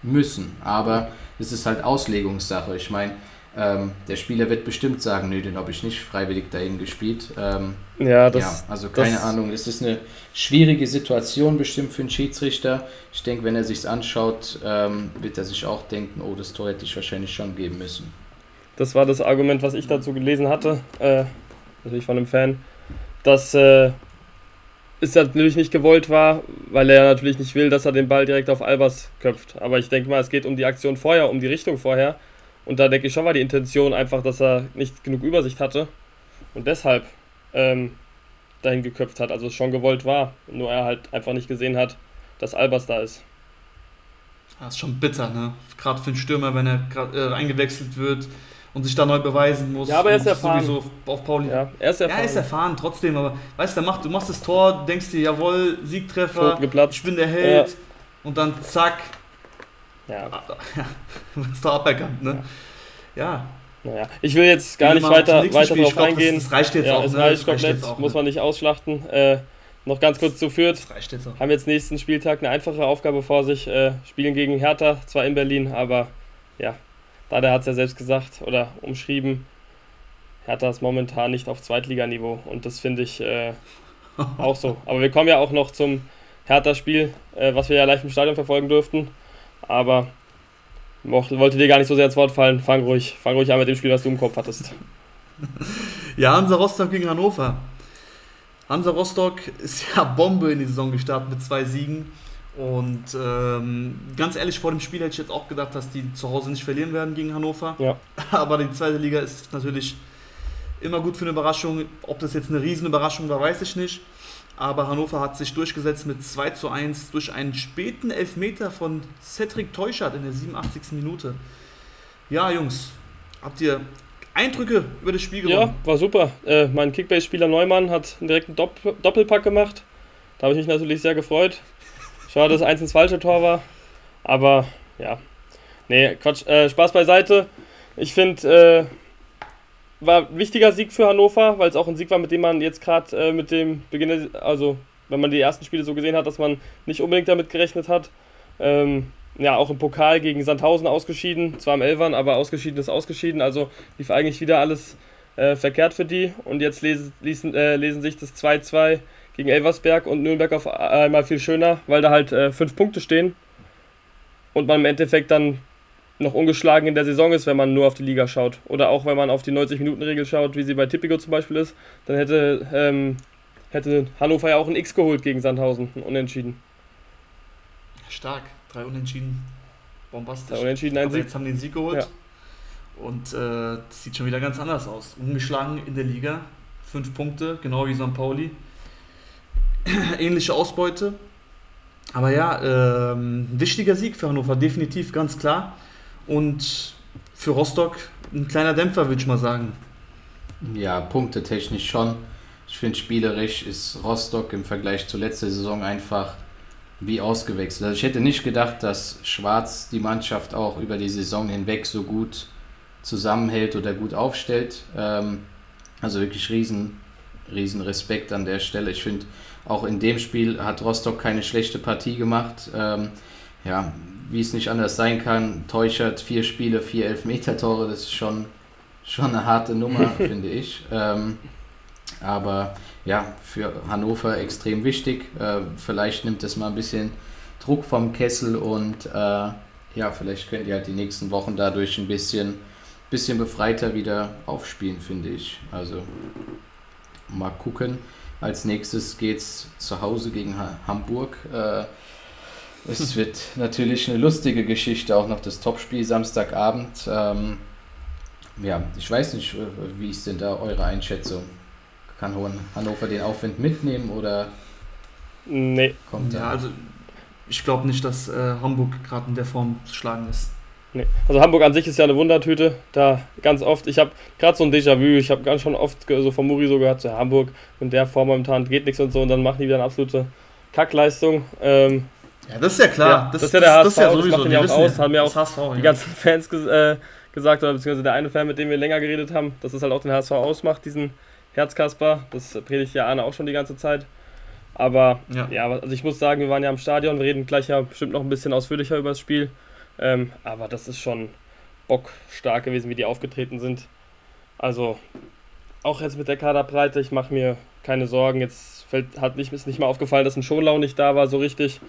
müssen. Aber es ist halt Auslegungssache. Ich meine, ähm, der Spieler wird bestimmt sagen, nö, den habe ich nicht freiwillig dahin gespielt. Ähm, ja, das, ja, also keine das, Ahnung. Es ist eine schwierige Situation bestimmt für einen Schiedsrichter. Ich denke, wenn er sich anschaut, ähm, wird er sich auch denken, oh, das Tor hätte ich wahrscheinlich schon geben müssen. Das war das Argument, was ich dazu gelesen hatte, äh, natürlich von einem Fan, dass äh, es natürlich nicht gewollt war, weil er natürlich nicht will, dass er den Ball direkt auf Albers köpft. Aber ich denke mal, es geht um die Aktion vorher, um die Richtung vorher. Und da denke ich schon war die Intention einfach, dass er nicht genug Übersicht hatte und deshalb ähm, dahin geköpft hat. Also es schon gewollt war, nur er halt einfach nicht gesehen hat, dass Albers da ist. Das ist schon bitter, ne? Gerade für einen Stürmer, wenn er grad, äh, eingewechselt wird und sich da neu beweisen muss. Ja, aber er ist erfahren. Sowieso auf Pauli. Ja, er ist erfahren. Ja, er ist erfahren, trotzdem. Aber weißt du, du machst das Tor, denkst dir, jawohl, Siegtreffer, ich bin der Held. Ja. Und dann zack, ja. ja wird es da aberkannt, ne? Ja. Naja, ich will jetzt gar nicht weiter, weiter drauf eingehen. Das, das, reicht jetzt ja, auch. Es ne? reicht komplett, auch, muss man nicht ausschlachten. Äh, noch ganz kurz zu Fürth. Das reicht jetzt auch. Haben jetzt nächsten Spieltag eine einfache Aufgabe vor sich. Äh, spielen gegen Hertha, zwar in Berlin, aber ja, da der hat es ja selbst gesagt oder umschrieben, Hertha ist momentan nicht auf Zweitliganiveau und das finde ich äh, auch so. Aber wir kommen ja auch noch zum Hertha-Spiel, äh, was wir ja live im Stadion verfolgen durften. Aber wollte dir gar nicht so sehr ins Wort fallen. Fang ruhig, fang ruhig an mit dem Spiel, was du im Kopf hattest. Ja, Hansa Rostock gegen Hannover. Hansa Rostock ist ja Bombe in die Saison gestartet mit zwei Siegen. Und ähm, ganz ehrlich, vor dem Spiel hätte ich jetzt auch gedacht, dass die zu Hause nicht verlieren werden gegen Hannover. Ja. Aber die zweite Liga ist natürlich immer gut für eine Überraschung. Ob das jetzt eine Riesenüberraschung war, weiß ich nicht. Aber Hannover hat sich durchgesetzt mit 2 zu 1 durch einen späten Elfmeter von Cedric Teuschert in der 87. Minute. Ja, Jungs, habt ihr Eindrücke über das Spiel gewonnen? Ja, war super. Äh, mein Kickbase-Spieler Neumann hat einen direkten Dopp Doppelpack gemacht. Da habe ich mich natürlich sehr gefreut. Schade, dass eins ins falsche Tor war. Aber ja. Nee, Quatsch. Äh, Spaß beiseite. Ich finde, äh, war ein wichtiger Sieg für Hannover, weil es auch ein Sieg war, mit dem man jetzt gerade äh, mit dem Beginn, also wenn man die ersten Spiele so gesehen hat, dass man nicht unbedingt damit gerechnet hat. Ähm, ja, auch im Pokal gegen Sandhausen ausgeschieden, zwar im Elfern, aber ausgeschieden ist ausgeschieden, also lief eigentlich wieder alles äh, verkehrt für die. Und jetzt lesen, lesen, äh, lesen sich das 2-2 gegen Elversberg und Nürnberg auf einmal viel schöner, weil da halt äh, fünf Punkte stehen und man im Endeffekt dann noch ungeschlagen in der Saison ist, wenn man nur auf die Liga schaut. Oder auch wenn man auf die 90-Minuten-Regel schaut, wie sie bei Tipico zum Beispiel ist, dann hätte, ähm, hätte Hannover ja auch ein X geholt gegen Sandhausen, ein Unentschieden. Stark, drei Unentschieden. Bombastisch. Drei Unentschieden, ein Aber Sieg. jetzt haben den Sieg geholt. Ja. Und äh, das sieht schon wieder ganz anders aus. Ungeschlagen in der Liga, fünf Punkte, genau wie St. Pauli. Ähnliche Ausbeute. Aber ja, ähm, wichtiger Sieg für Hannover, definitiv, ganz klar. Und für Rostock ein kleiner Dämpfer, würde ich mal sagen. Ja, punktetechnisch schon. Ich finde, spielerisch ist Rostock im Vergleich zur letzten Saison einfach wie ausgewechselt. Also ich hätte nicht gedacht, dass Schwarz die Mannschaft auch über die Saison hinweg so gut zusammenhält oder gut aufstellt. Ähm, also wirklich riesen, riesen Respekt an der Stelle. Ich finde, auch in dem Spiel hat Rostock keine schlechte Partie gemacht. Ähm, ja, wie es nicht anders sein kann, Teuchert vier Spiele, vier Elfmeter-Tore, das ist schon, schon eine harte Nummer, finde ich. Ähm, aber ja, für Hannover extrem wichtig. Äh, vielleicht nimmt es mal ein bisschen Druck vom Kessel und äh, ja, vielleicht könnt ihr halt die nächsten Wochen dadurch ein bisschen, bisschen befreiter wieder aufspielen, finde ich. Also mal gucken. Als nächstes geht es zu Hause gegen ha Hamburg. Äh, es wird natürlich eine lustige Geschichte, auch noch das Topspiel Samstagabend. Ähm, ja, ich weiß nicht, wie ist denn da eure Einschätzung? Kann Hannover den Aufwind mitnehmen oder nee. kommt Ja, also ich glaube nicht, dass äh, Hamburg gerade in der Form zu schlagen ist. Nee. Also Hamburg an sich ist ja eine Wundertüte. Da ganz oft, ich habe gerade so ein Déjà-vu, ich habe ganz schon oft so von Muri so gehört, so Hamburg in der Form momentan geht nichts und so und dann machen die wieder eine absolute Kackleistung. Ähm, ja, das ist ja klar. Ja, das, das, ist ja der HSV, das, ja sowieso, das macht den ja auch aus. Haben ja auch HSV, die ja. ganzen Fans ges äh, gesagt, oder beziehungsweise der eine Fan, mit dem wir länger geredet haben, dass es halt auch den HSV ausmacht, diesen Herzkasper. Das predigt ja Arne auch schon die ganze Zeit. Aber ja. ja, also ich muss sagen, wir waren ja im Stadion, wir reden gleich ja bestimmt noch ein bisschen ausführlicher über das Spiel. Ähm, aber das ist schon bockstark gewesen, wie die aufgetreten sind. Also auch jetzt mit der Kaderbreite, ich mache mir keine Sorgen. Jetzt fällt, hat nicht, ist nicht mal aufgefallen, dass ein Schonlau nicht da war, so richtig.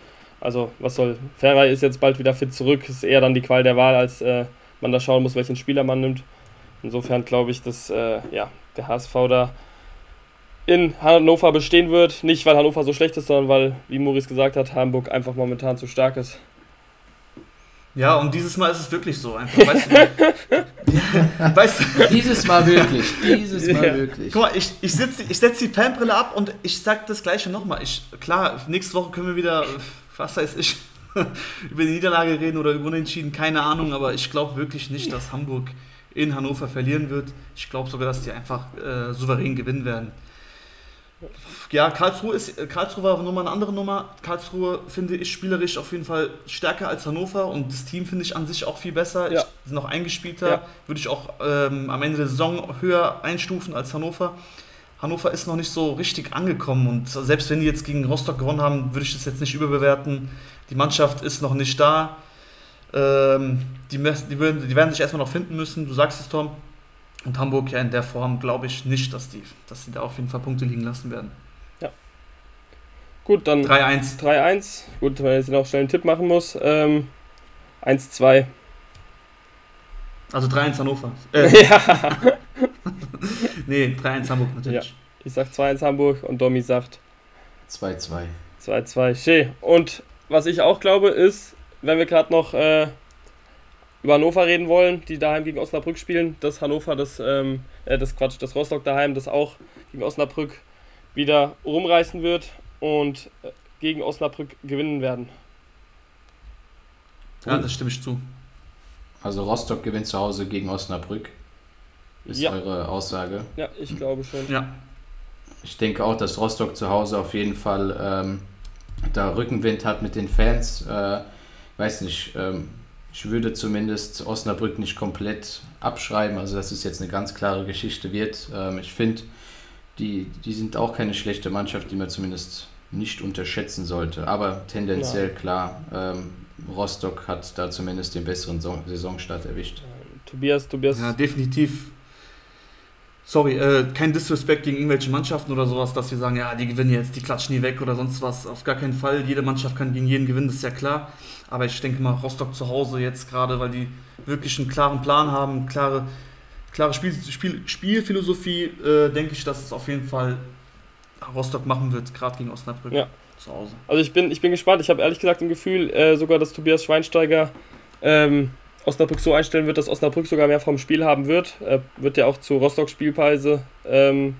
Also, was soll. Ferrei ist jetzt bald wieder fit zurück. Ist eher dann die Qual der Wahl, als äh, man da schauen muss, welchen Spieler man nimmt. Insofern glaube ich, dass äh, ja, der HSV da in Hannover bestehen wird. Nicht, weil Hannover so schlecht ist, sondern weil, wie Maurice gesagt hat, Hamburg einfach momentan zu stark ist. Ja, und dieses Mal ist es wirklich so. Einfach, weißt du, weißt du, dieses Mal wirklich. Dieses Mal ja. wirklich. Guck mal, ich, ich, ich setze die Fanbrille ab und ich sag das Gleiche nochmal. klar, nächste Woche können wir wieder was weiß ich, über die Niederlage reden oder über Unentschieden, keine Ahnung, aber ich glaube wirklich nicht, dass Hamburg in Hannover verlieren wird. Ich glaube sogar, dass die einfach äh, souverän gewinnen werden. Ja, Karlsruhe, ist, Karlsruhe war nochmal eine andere Nummer. Karlsruhe finde ich spielerisch auf jeden Fall stärker als Hannover und das Team finde ich an sich auch viel besser. Ja. Ich, sind noch eingespielter. Ja. Würde ich auch ähm, am Ende der Saison höher einstufen als Hannover. Hannover ist noch nicht so richtig angekommen und selbst wenn die jetzt gegen Rostock gewonnen haben, würde ich das jetzt nicht überbewerten. Die Mannschaft ist noch nicht da. Ähm, die, die, würden, die werden sich erstmal noch finden müssen, du sagst es, Tom. Und Hamburg ja in der Form glaube ich nicht, dass die, dass die da auf jeden Fall Punkte liegen lassen werden. Ja. Gut, dann 3-1. 3-1. Gut, weil ich jetzt noch schnell einen Tipp machen muss. Ähm, 1-2. Also 3-1 Hannover. Äh, ja. nee, 3-1 Hamburg natürlich. Ich sag 2-1 Hamburg und Domi sagt 2-2. 2-2. Schön. Und was ich auch glaube, ist, wenn wir gerade noch äh, über Hannover reden wollen, die daheim gegen Osnabrück spielen, dass Hannover das, ähm, äh, das Quatsch, das Rostock daheim das auch gegen Osnabrück wieder rumreißen wird und äh, gegen Osnabrück gewinnen werden. Ja, das stimme ich zu. Also Rostock gewinnt zu Hause gegen Osnabrück. Ist Ja. eure Aussage. Ja, ich glaube schon. Ja. Ich denke auch, dass Rostock zu Hause auf jeden Fall ähm, da Rückenwind hat mit den Fans. Äh, weiß nicht, ähm, ich würde zumindest Osnabrück nicht komplett abschreiben, also dass es jetzt eine ganz klare Geschichte wird. Ähm, ich finde, die, die sind auch keine schlechte Mannschaft, die man zumindest nicht unterschätzen sollte. Aber tendenziell klar, ähm, Rostock hat da zumindest den besseren Son- Saisonstart erwischt. Tobias, Tobias. Ja, definitiv. Sorry, äh, kein Disrespect gegen irgendwelche Mannschaften oder sowas, dass wir sagen, ja, die gewinnen jetzt, die klatschen nie weg oder sonst was. Auf gar keinen Fall. Jede Mannschaft kann gegen jeden gewinnen, das ist ja klar. Aber ich denke mal, Rostock zu Hause jetzt gerade, weil die wirklich einen klaren Plan haben, klare, klare Spiel, Spiel, Spielphilosophie, äh, denke ich, dass es auf jeden Fall Rostock machen wird, gerade gegen Osnabrück Ja. Zu Hause. Also ich bin, ich bin gespannt. Ich habe ehrlich gesagt im Gefühl, äh, sogar, dass Tobias Schweinsteiger ähm, Osnabrück so einstellen wird, dass Osnabrück sogar mehr vom Spiel haben wird. Äh, wird ja auch zu Rostock Spielweise ähm,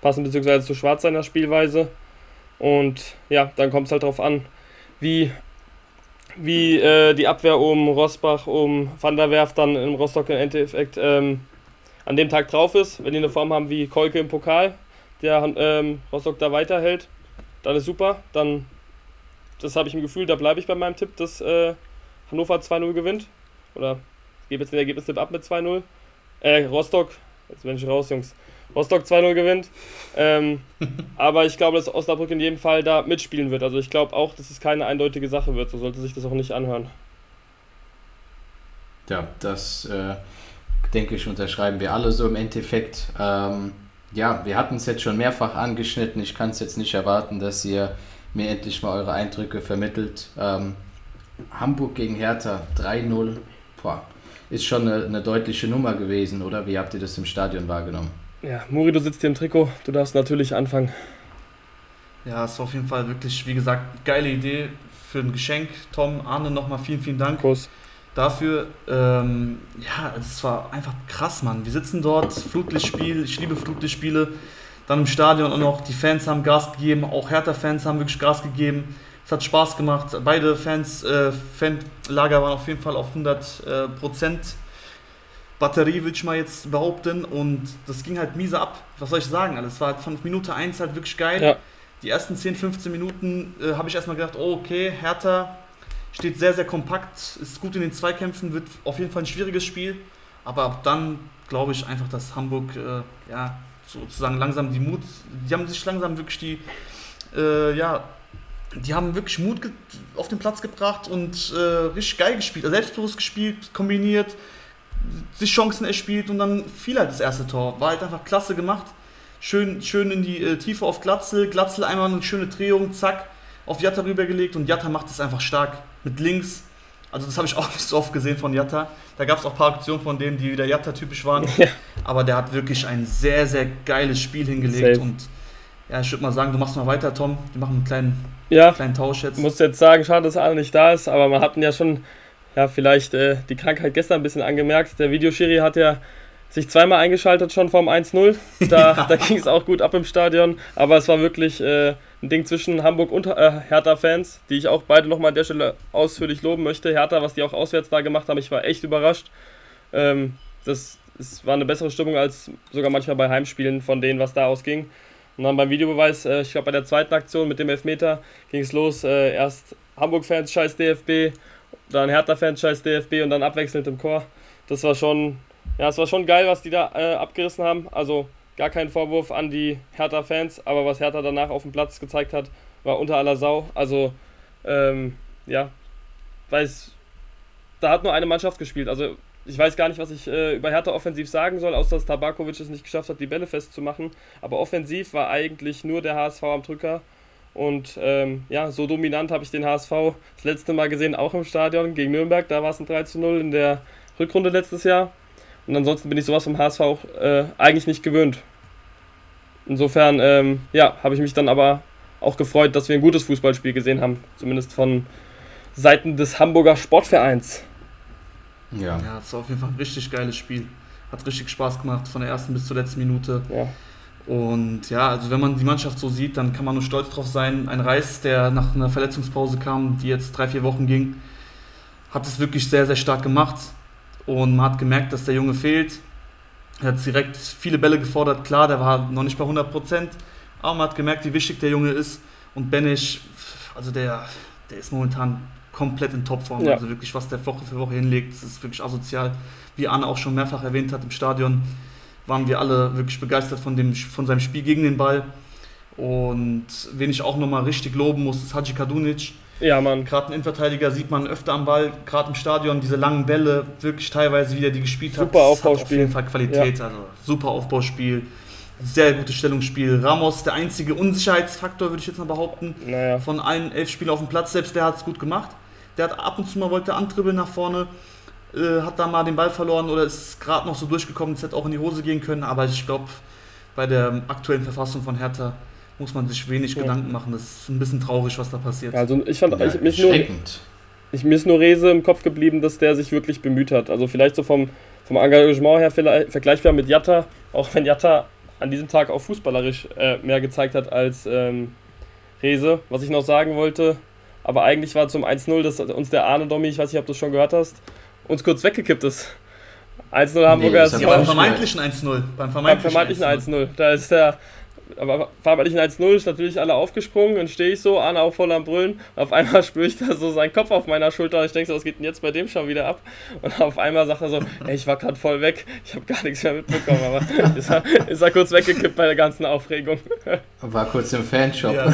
passen, beziehungsweise zu Schwarzeiner Spielweise. Und ja, dann kommt es halt darauf an, wie, wie äh, die Abwehr um Rosbach, um Van der Werf dann im Rostock im Endeffekt ähm, an dem Tag drauf ist. Wenn die eine Form haben wie Kolke im Pokal, der ähm, Rostock da weiterhält, dann ist super. Dann, das habe ich im Gefühl, da bleibe ich bei meinem Tipp, dass äh, Hannover 2-0 gewinnt. Oder ich gebe jetzt den Ergebnistipp ab mit 2-0. Äh, Rostock, jetzt bin ich raus, Jungs. Rostock 2-0 gewinnt. Ähm, aber ich glaube, dass Osnabrück in jedem Fall da mitspielen wird. Also ich glaube auch, dass es keine eindeutige Sache wird. So sollte sich das auch nicht anhören. Ja, das äh, denke ich, unterschreiben wir alle so im Endeffekt. Ähm, ja, wir hatten es jetzt schon mehrfach angeschnitten. Ich kann es jetzt nicht erwarten, dass ihr mir endlich mal eure Eindrücke vermittelt. Ähm, Hamburg gegen Hertha 3-0. Boah, ist schon eine, eine deutliche Nummer gewesen, oder? Wie habt ihr das im Stadion wahrgenommen? Ja, Muri, du sitzt hier im Trikot. Du darfst natürlich anfangen. Ja, es war auf jeden Fall wirklich, wie gesagt, geile Idee für ein Geschenk. Tom, Arne, nochmal vielen, vielen Dank Kuss. Dafür. Ähm, ja, es war einfach krass, Mann. Wir sitzen dort, Flutlichtspiel, ich liebe Flutlichtspiele. Dann im Stadion auch noch, die Fans haben Gas gegeben, auch Hertha-Fans haben wirklich Gas gegeben. Es hat Spaß gemacht. Beide Fans, äh, Fanlager waren auf jeden Fall auf 100 äh, Prozent Batterie, würde ich mal jetzt behaupten. Und das ging halt miese ab. Was soll ich sagen? Also, es war halt von Minute 1 halt wirklich geil. Ja. Die ersten 10, 15 Minuten äh, habe ich erstmal gedacht, oh, okay, Hertha steht sehr, sehr kompakt, ist gut in den Zweikämpfen, wird auf jeden Fall ein schwieriges Spiel. Aber ab dann glaube ich einfach, dass Hamburg äh, ja, sozusagen langsam die Mut, die haben sich langsam wirklich die, äh, ja, die haben wirklich Mut auf den Platz gebracht und äh, richtig geil gespielt, also selbstbewusst gespielt, kombiniert, sich Chancen erspielt und dann fiel halt das erste Tor. War halt einfach klasse gemacht. Schön, schön in die äh, Tiefe auf Glatzel. Glatzel einmal eine schöne Drehung, zack, auf Jatta rübergelegt und Jatta macht es einfach stark. Mit links. Also das habe ich auch nicht so oft gesehen von Jatta. Da gab es auch ein paar Aktionen von denen, die wieder Jatta-typisch waren. Ja. Aber der hat wirklich ein sehr, sehr geiles Spiel hingelegt. Safe. Und ja, ich würde mal sagen, du machst mal weiter, Tom. Wir machen einen kleinen, Ja, kleinen Tausch jetzt. Ich muss jetzt sagen, schade, dass Arne nicht da ist, aber man hatten ja schon, ja, vielleicht äh, die Krankheit gestern ein bisschen angemerkt. Der Videoschiri hat ja sich zweimal eingeschaltet schon vom 1-0. Da, da ging es auch gut ab im Stadion, aber es war wirklich äh, ein Ding zwischen Hamburg und äh, Hertha-Fans, die ich auch beide nochmal an der Stelle ausführlich loben möchte. Hertha, was die auch auswärts da gemacht haben, ich war echt überrascht. Ähm, das, es war eine bessere Stimmung als sogar manchmal bei Heimspielen von denen, was da ausging. Und dann beim Videobeweis, äh, ich glaube bei der zweiten Aktion mit dem Elfmeter ging es los. Äh, erst Hamburg-Fans, scheiß DFB, dann Hertha-Fans, scheiß DFB und dann abwechselnd im Chor. Das war schon, ja, es war schon geil, was die da äh, abgerissen haben. Also gar kein Vorwurf an die Hertha-Fans, aber was Hertha danach auf dem Platz gezeigt hat, war unter aller Sau. Also, ähm, ja, weiß, da hat nur eine Mannschaft gespielt. Also ich weiß gar nicht, was ich äh, über Hertha offensiv sagen soll, außer dass Tabakovic es nicht geschafft hat, die Bälle festzumachen. Aber offensiv war eigentlich nur der HSV am Drücker. Und ähm, ja, so dominant habe ich den HSV das letzte Mal gesehen, auch im Stadion gegen Nürnberg. Da war es ein 3 zu 0 in der Rückrunde letztes Jahr. Und ansonsten bin ich sowas vom HSV auch, äh, eigentlich nicht gewöhnt. Insofern, ähm, ja, habe ich mich dann aber auch gefreut, dass wir ein gutes Fußballspiel gesehen haben. Zumindest von Seiten des Hamburger Sportvereins. Ja. Ja, es war auf jeden Fall ein richtig geiles Spiel. Hat richtig Spaß gemacht, von der ersten bis zur letzten Minute. Ja. Und ja, also wenn man die Mannschaft so sieht, dann kann man nur stolz drauf sein. Ein Reis, der nach einer Verletzungspause kam, die jetzt drei, vier Wochen ging, hat es wirklich sehr, sehr stark gemacht. Und man hat gemerkt, dass der Junge fehlt. Er hat direkt viele Bälle gefordert. Klar, der war noch nicht bei 100 Prozent. Aber man hat gemerkt, wie wichtig der Junge ist. Und Benisch, also der, der ist momentan komplett in Topform. Ja. Also wirklich, was der Woche für Woche hinlegt, das ist wirklich asozial. Wie Anne auch schon mehrfach erwähnt hat im Stadion, waren wir alle wirklich begeistert von, dem, von seinem Spiel gegen den Ball. Und wen ich auch nochmal richtig loben muss, ist Hadji Kadunic. Ja, Mann. Gerade ein Innenverteidiger sieht man öfter am Ball, gerade im Stadion, diese langen Bälle, wirklich teilweise, wie er die gespielt hat. Super Aufbauspiel. Hat auf jeden Fall Qualität, ja. also super Aufbauspiel sehr gutes Stellungsspiel. Ramos, der einzige Unsicherheitsfaktor, würde ich jetzt mal behaupten, naja. von allen elf Spielern auf dem Platz. Selbst der hat es gut gemacht. Der hat ab und zu mal wollte antribbeln nach vorne, äh, hat da mal den Ball verloren oder ist gerade noch so durchgekommen. Es hätte auch in die Hose gehen können. Aber ich glaube, bei der aktuellen Verfassung von Hertha muss man sich wenig ja. Gedanken machen. Das ist ein bisschen traurig, was da passiert. Also ich fand, ja, ich, mich nur, ich, mir ist nur Rese im Kopf geblieben, dass der sich wirklich bemüht hat. Also vielleicht so vom, vom Engagement her vergleichbar mit Jatta, auch wenn Jatta an diesem Tag auch fußballerisch äh, mehr gezeigt hat als ähm, Rese. Was ich noch sagen wollte, aber eigentlich war zum 1-0, dass uns der Arne Domi, ich weiß nicht, ob du es schon gehört hast, uns kurz weggekippt ist. 1-0 Hamburger. Nee, ja, beim vermeintlichen 1-0. Beim vermeintlichen 1-0. Da ist der aber vermeintlichen 1-0 ist natürlich alle aufgesprungen und stehe ich so, Arne auch voll am Brüllen. Auf einmal spüre ich da so seinen Kopf auf meiner Schulter. Ich denke so, was geht denn jetzt bei dem schon wieder ab? Und auf einmal sagt er so, ey, ich war gerade voll weg, ich habe gar nichts mehr mitbekommen, aber ist er, ist er kurz weggekippt bei der ganzen Aufregung. War kurz im Fanshop. Ja,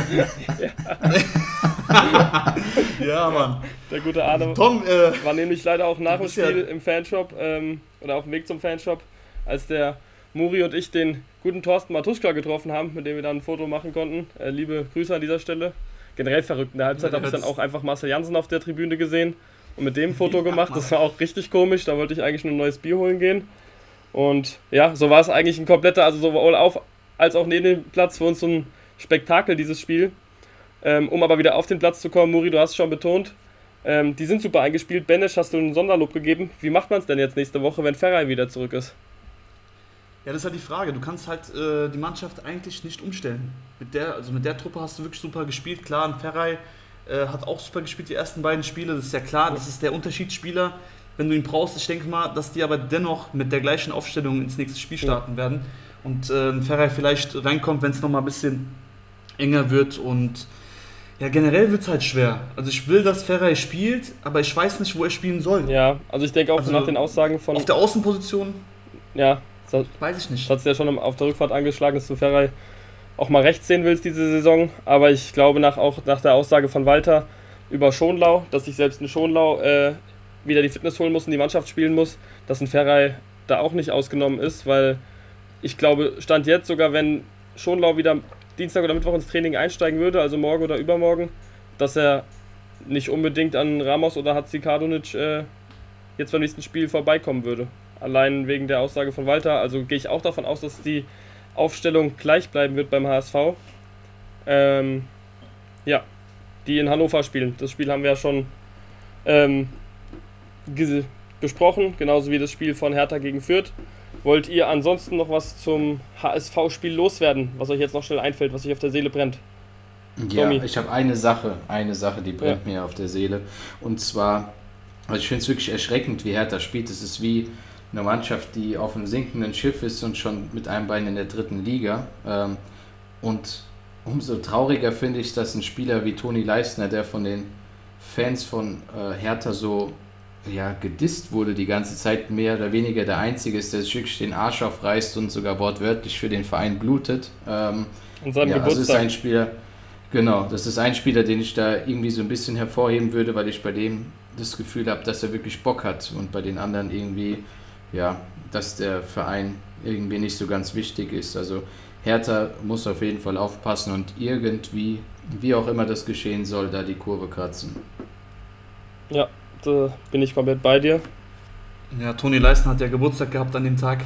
ja. ja Mann. Der gute Arne Tom, äh, war nämlich leider auch nach dem Spiel ja im Fanshop ähm, oder auf dem Weg zum Fanshop, als der Muri und ich den guten Thorsten Matuschka getroffen haben, mit dem wir dann ein Foto machen konnten. Äh, liebe Grüße an dieser Stelle. Generell verrückt. In der Halbzeit habe ich dann auch einfach Marcel Janssen auf der Tribüne gesehen und mit dem Foto gemacht. Das war auch richtig komisch. Da wollte ich eigentlich nur ein neues Bier holen gehen. Und ja, so war es eigentlich ein kompletter, also sowohl auf als auch neben dem Platz für uns so ein Spektakel, dieses Spiel. Ähm, um aber wieder auf den Platz zu kommen, Muri, du hast es schon betont, ähm, die sind super eingespielt. Benesch hast du einen Sonderlob gegeben. Wie macht man es denn jetzt nächste Woche, wenn Ferrari wieder zurück ist? Ja, das ist halt die Frage. Du kannst halt äh, die Mannschaft eigentlich nicht umstellen. Mit der, also mit der Truppe hast du wirklich super gespielt. Klar, ein Ferrei äh, hat auch super gespielt die ersten beiden Spiele. Das ist ja klar, das ist der Unterschiedsspieler. Wenn du ihn brauchst, ich denke mal, dass die aber dennoch mit der gleichen Aufstellung ins nächste Spiel starten ja. werden. Und äh, ein Ferrei vielleicht reinkommt, wenn es nochmal ein bisschen enger wird. Und ja, generell wird es halt schwer. Also ich will, dass Ferrei spielt, aber ich weiß nicht, wo er spielen soll. Ja, also ich denke auch also nach den Aussagen von... Auf der Außenposition... Ja, das Weiß ich nicht. Du hast ja schon auf der Rückfahrt angeschlagen, dass du Ferrari auch mal rechts sehen willst diese Saison. Aber ich glaube nach, auch nach der Aussage von Walter über Schonlau, dass sich selbst ein Schonlau äh, wieder die Fitness holen muss und die Mannschaft spielen muss, dass ein Ferrari da auch nicht ausgenommen ist, weil ich glaube, Stand jetzt sogar, wenn Schonlau wieder Dienstag oder Mittwoch ins Training einsteigen würde, also morgen oder übermorgen, dass er nicht unbedingt an Ramos oder Hatzikadunic äh, jetzt beim nächsten Spiel vorbeikommen würde. Allein wegen der Aussage von Walter. Also gehe ich auch davon aus, dass die Aufstellung gleich bleiben wird beim HSV. Ähm, ja, die in Hannover spielen. Das Spiel haben wir ja schon ähm, besprochen, genauso wie das Spiel von Hertha gegen Fürth. Wollt ihr ansonsten noch was zum HSV-Spiel loswerden, was euch jetzt noch schnell einfällt, was euch auf der Seele brennt? Ja, Tommy. ich habe eine Sache, eine Sache, die brennt ja. mir auf der Seele. Und zwar, also ich finde es wirklich erschreckend, wie Hertha spielt. Es ist wie eine Mannschaft, die auf einem sinkenden Schiff ist und schon mit einem Bein in der dritten Liga. Ähm, und umso trauriger finde ich, dass ein Spieler wie Toni Leistner, der von den Fans von äh, Hertha so ja, gedisst wurde die ganze Zeit, mehr oder weniger der Einzige ist, der sich wirklich den Arsch aufreißt und sogar wortwörtlich für den Verein blutet. Ähm, und seinem ja, Geburtstag. Das ist ein Spieler, genau, das ist ein Spieler, den ich da irgendwie so ein bisschen hervorheben würde, weil ich bei dem das Gefühl habe, dass er wirklich Bock hat und bei den anderen irgendwie, ja, dass der Verein irgendwie nicht so ganz wichtig ist. Also Hertha muss auf jeden Fall aufpassen und irgendwie, wie auch immer das geschehen soll, da die Kurve kratzen. Ja, da bin ich komplett bei dir. Ja, Toni Leisten hat ja Geburtstag gehabt an dem Tag.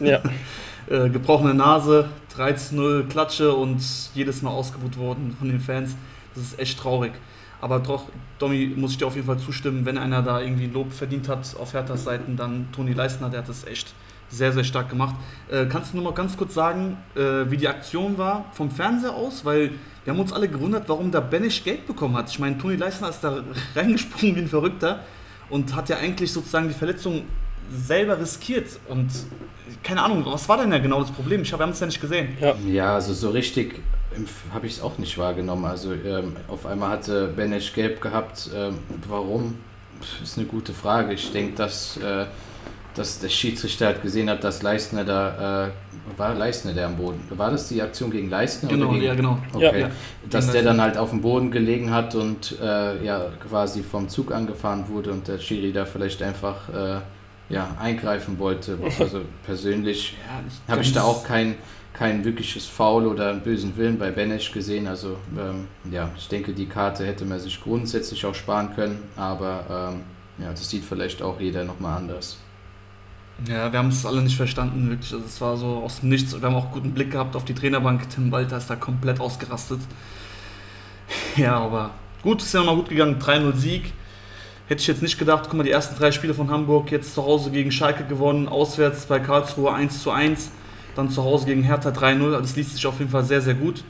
Ja. äh, gebrochene Nase, 13-0 Klatsche und jedes Mal ausgebucht worden von den Fans. Das ist echt traurig. Aber doch, Domi, muss ich dir auf jeden Fall zustimmen, wenn einer da irgendwie Lob verdient hat auf Herthas Seiten, dann Toni Leistner, der hat das echt sehr, sehr stark gemacht. Äh, kannst du nur mal ganz kurz sagen, äh, wie die Aktion war vom Fernseher aus? Weil wir haben uns alle gewundert, warum da Benisch Geld bekommen hat. Ich meine, Toni Leistner ist da reingesprungen wie ein Verrückter und hat ja eigentlich sozusagen die Verletzung selber riskiert. Und keine Ahnung, was war denn ja genau das Problem? Ich habe es ja nicht gesehen. Ja, ja also so richtig habe ich es auch nicht wahrgenommen. Also ähm, auf einmal hatte Benesch gelb gehabt. Ähm, warum? Ist eine gute Frage. Ich denke, dass, äh, dass der Schiedsrichter hat gesehen hat, dass Leistner da äh, war Leistner der am Boden. War das die Aktion gegen Leistner? Genau, gegen, ja, genau. Okay. Ja, dass der dann halt auf dem Boden gelegen hat und äh, ja quasi vom Zug angefahren wurde und der Schiri da vielleicht einfach äh, ja, eingreifen wollte. Also persönlich ja, habe ich da auch kein, kein wirkliches Foul oder einen bösen Willen bei Benesch gesehen. Also ähm, ja, ich denke, die Karte hätte man sich grundsätzlich auch sparen können, aber ähm, ja, das sieht vielleicht auch jeder nochmal anders. Ja, wir haben es alle nicht verstanden, wirklich. Also es war so aus dem Nichts. Wir haben auch guten Blick gehabt auf die Trainerbank. Tim Walter ist da komplett ausgerastet. Ja, aber gut, ist ja nochmal gut gegangen. 3-0 Sieg. Hätte ich jetzt nicht gedacht, guck mal, die ersten drei Spiele von Hamburg jetzt zu Hause gegen Schalke gewonnen, auswärts bei Karlsruhe 1 zu 1, dann zu Hause gegen Hertha 3-0. Also das liest sich auf jeden Fall sehr, sehr gut.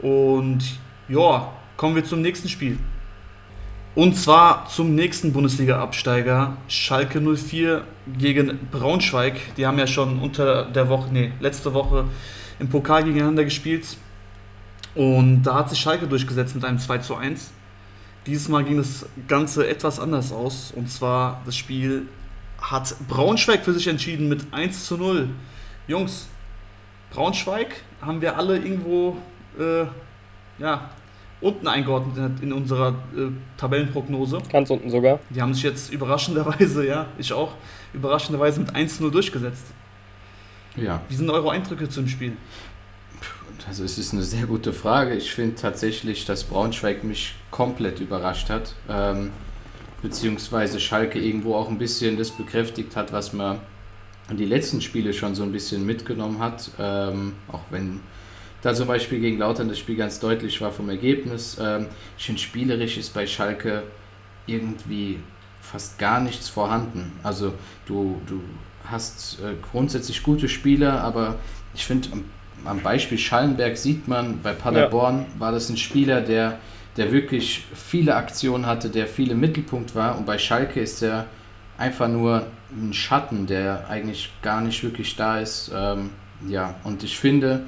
Und ja, kommen wir zum nächsten Spiel. Und zwar zum nächsten Bundesliga-Absteiger, Schalke 04 gegen Braunschweig. Die haben ja schon unter der Woche, nee, letzte Woche im Pokal gegeneinander gespielt. Und da hat sich Schalke durchgesetzt mit einem 2 zu 1. Dieses Mal ging das Ganze etwas anders aus. Und zwar das Spiel hat Braunschweig für sich entschieden mit 1 zu 0. Jungs, Braunschweig haben wir alle irgendwo äh, ja, unten eingeordnet in unserer äh, Tabellenprognose. Ganz unten sogar. Die haben sich jetzt überraschenderweise, ja, ich auch, überraschenderweise mit 1-0 durchgesetzt. Ja. Wie sind eure Eindrücke zum Spiel? Also es ist eine sehr gute Frage. Ich finde tatsächlich, dass Braunschweig mich komplett überrascht hat. Ähm, beziehungsweise Schalke irgendwo auch ein bisschen das bekräftigt hat, was man die letzten Spiele schon so ein bisschen mitgenommen hat. Ähm, auch wenn da zum Beispiel gegen Lautern das Spiel ganz deutlich war vom Ergebnis. Ähm, ich finde, spielerisch ist bei Schalke irgendwie fast gar nichts vorhanden. Also du, du hast äh, grundsätzlich gute Spieler, aber ich finde, am, am, Beispiel Schallenberg sieht man, bei Paderborn ja. war das ein Spieler, der, der wirklich viele Aktionen hatte, der viele Mittelpunkt war und bei Schalke ist er einfach nur ein Schatten, der eigentlich gar nicht wirklich da ist. Ähm, ja, und ich finde,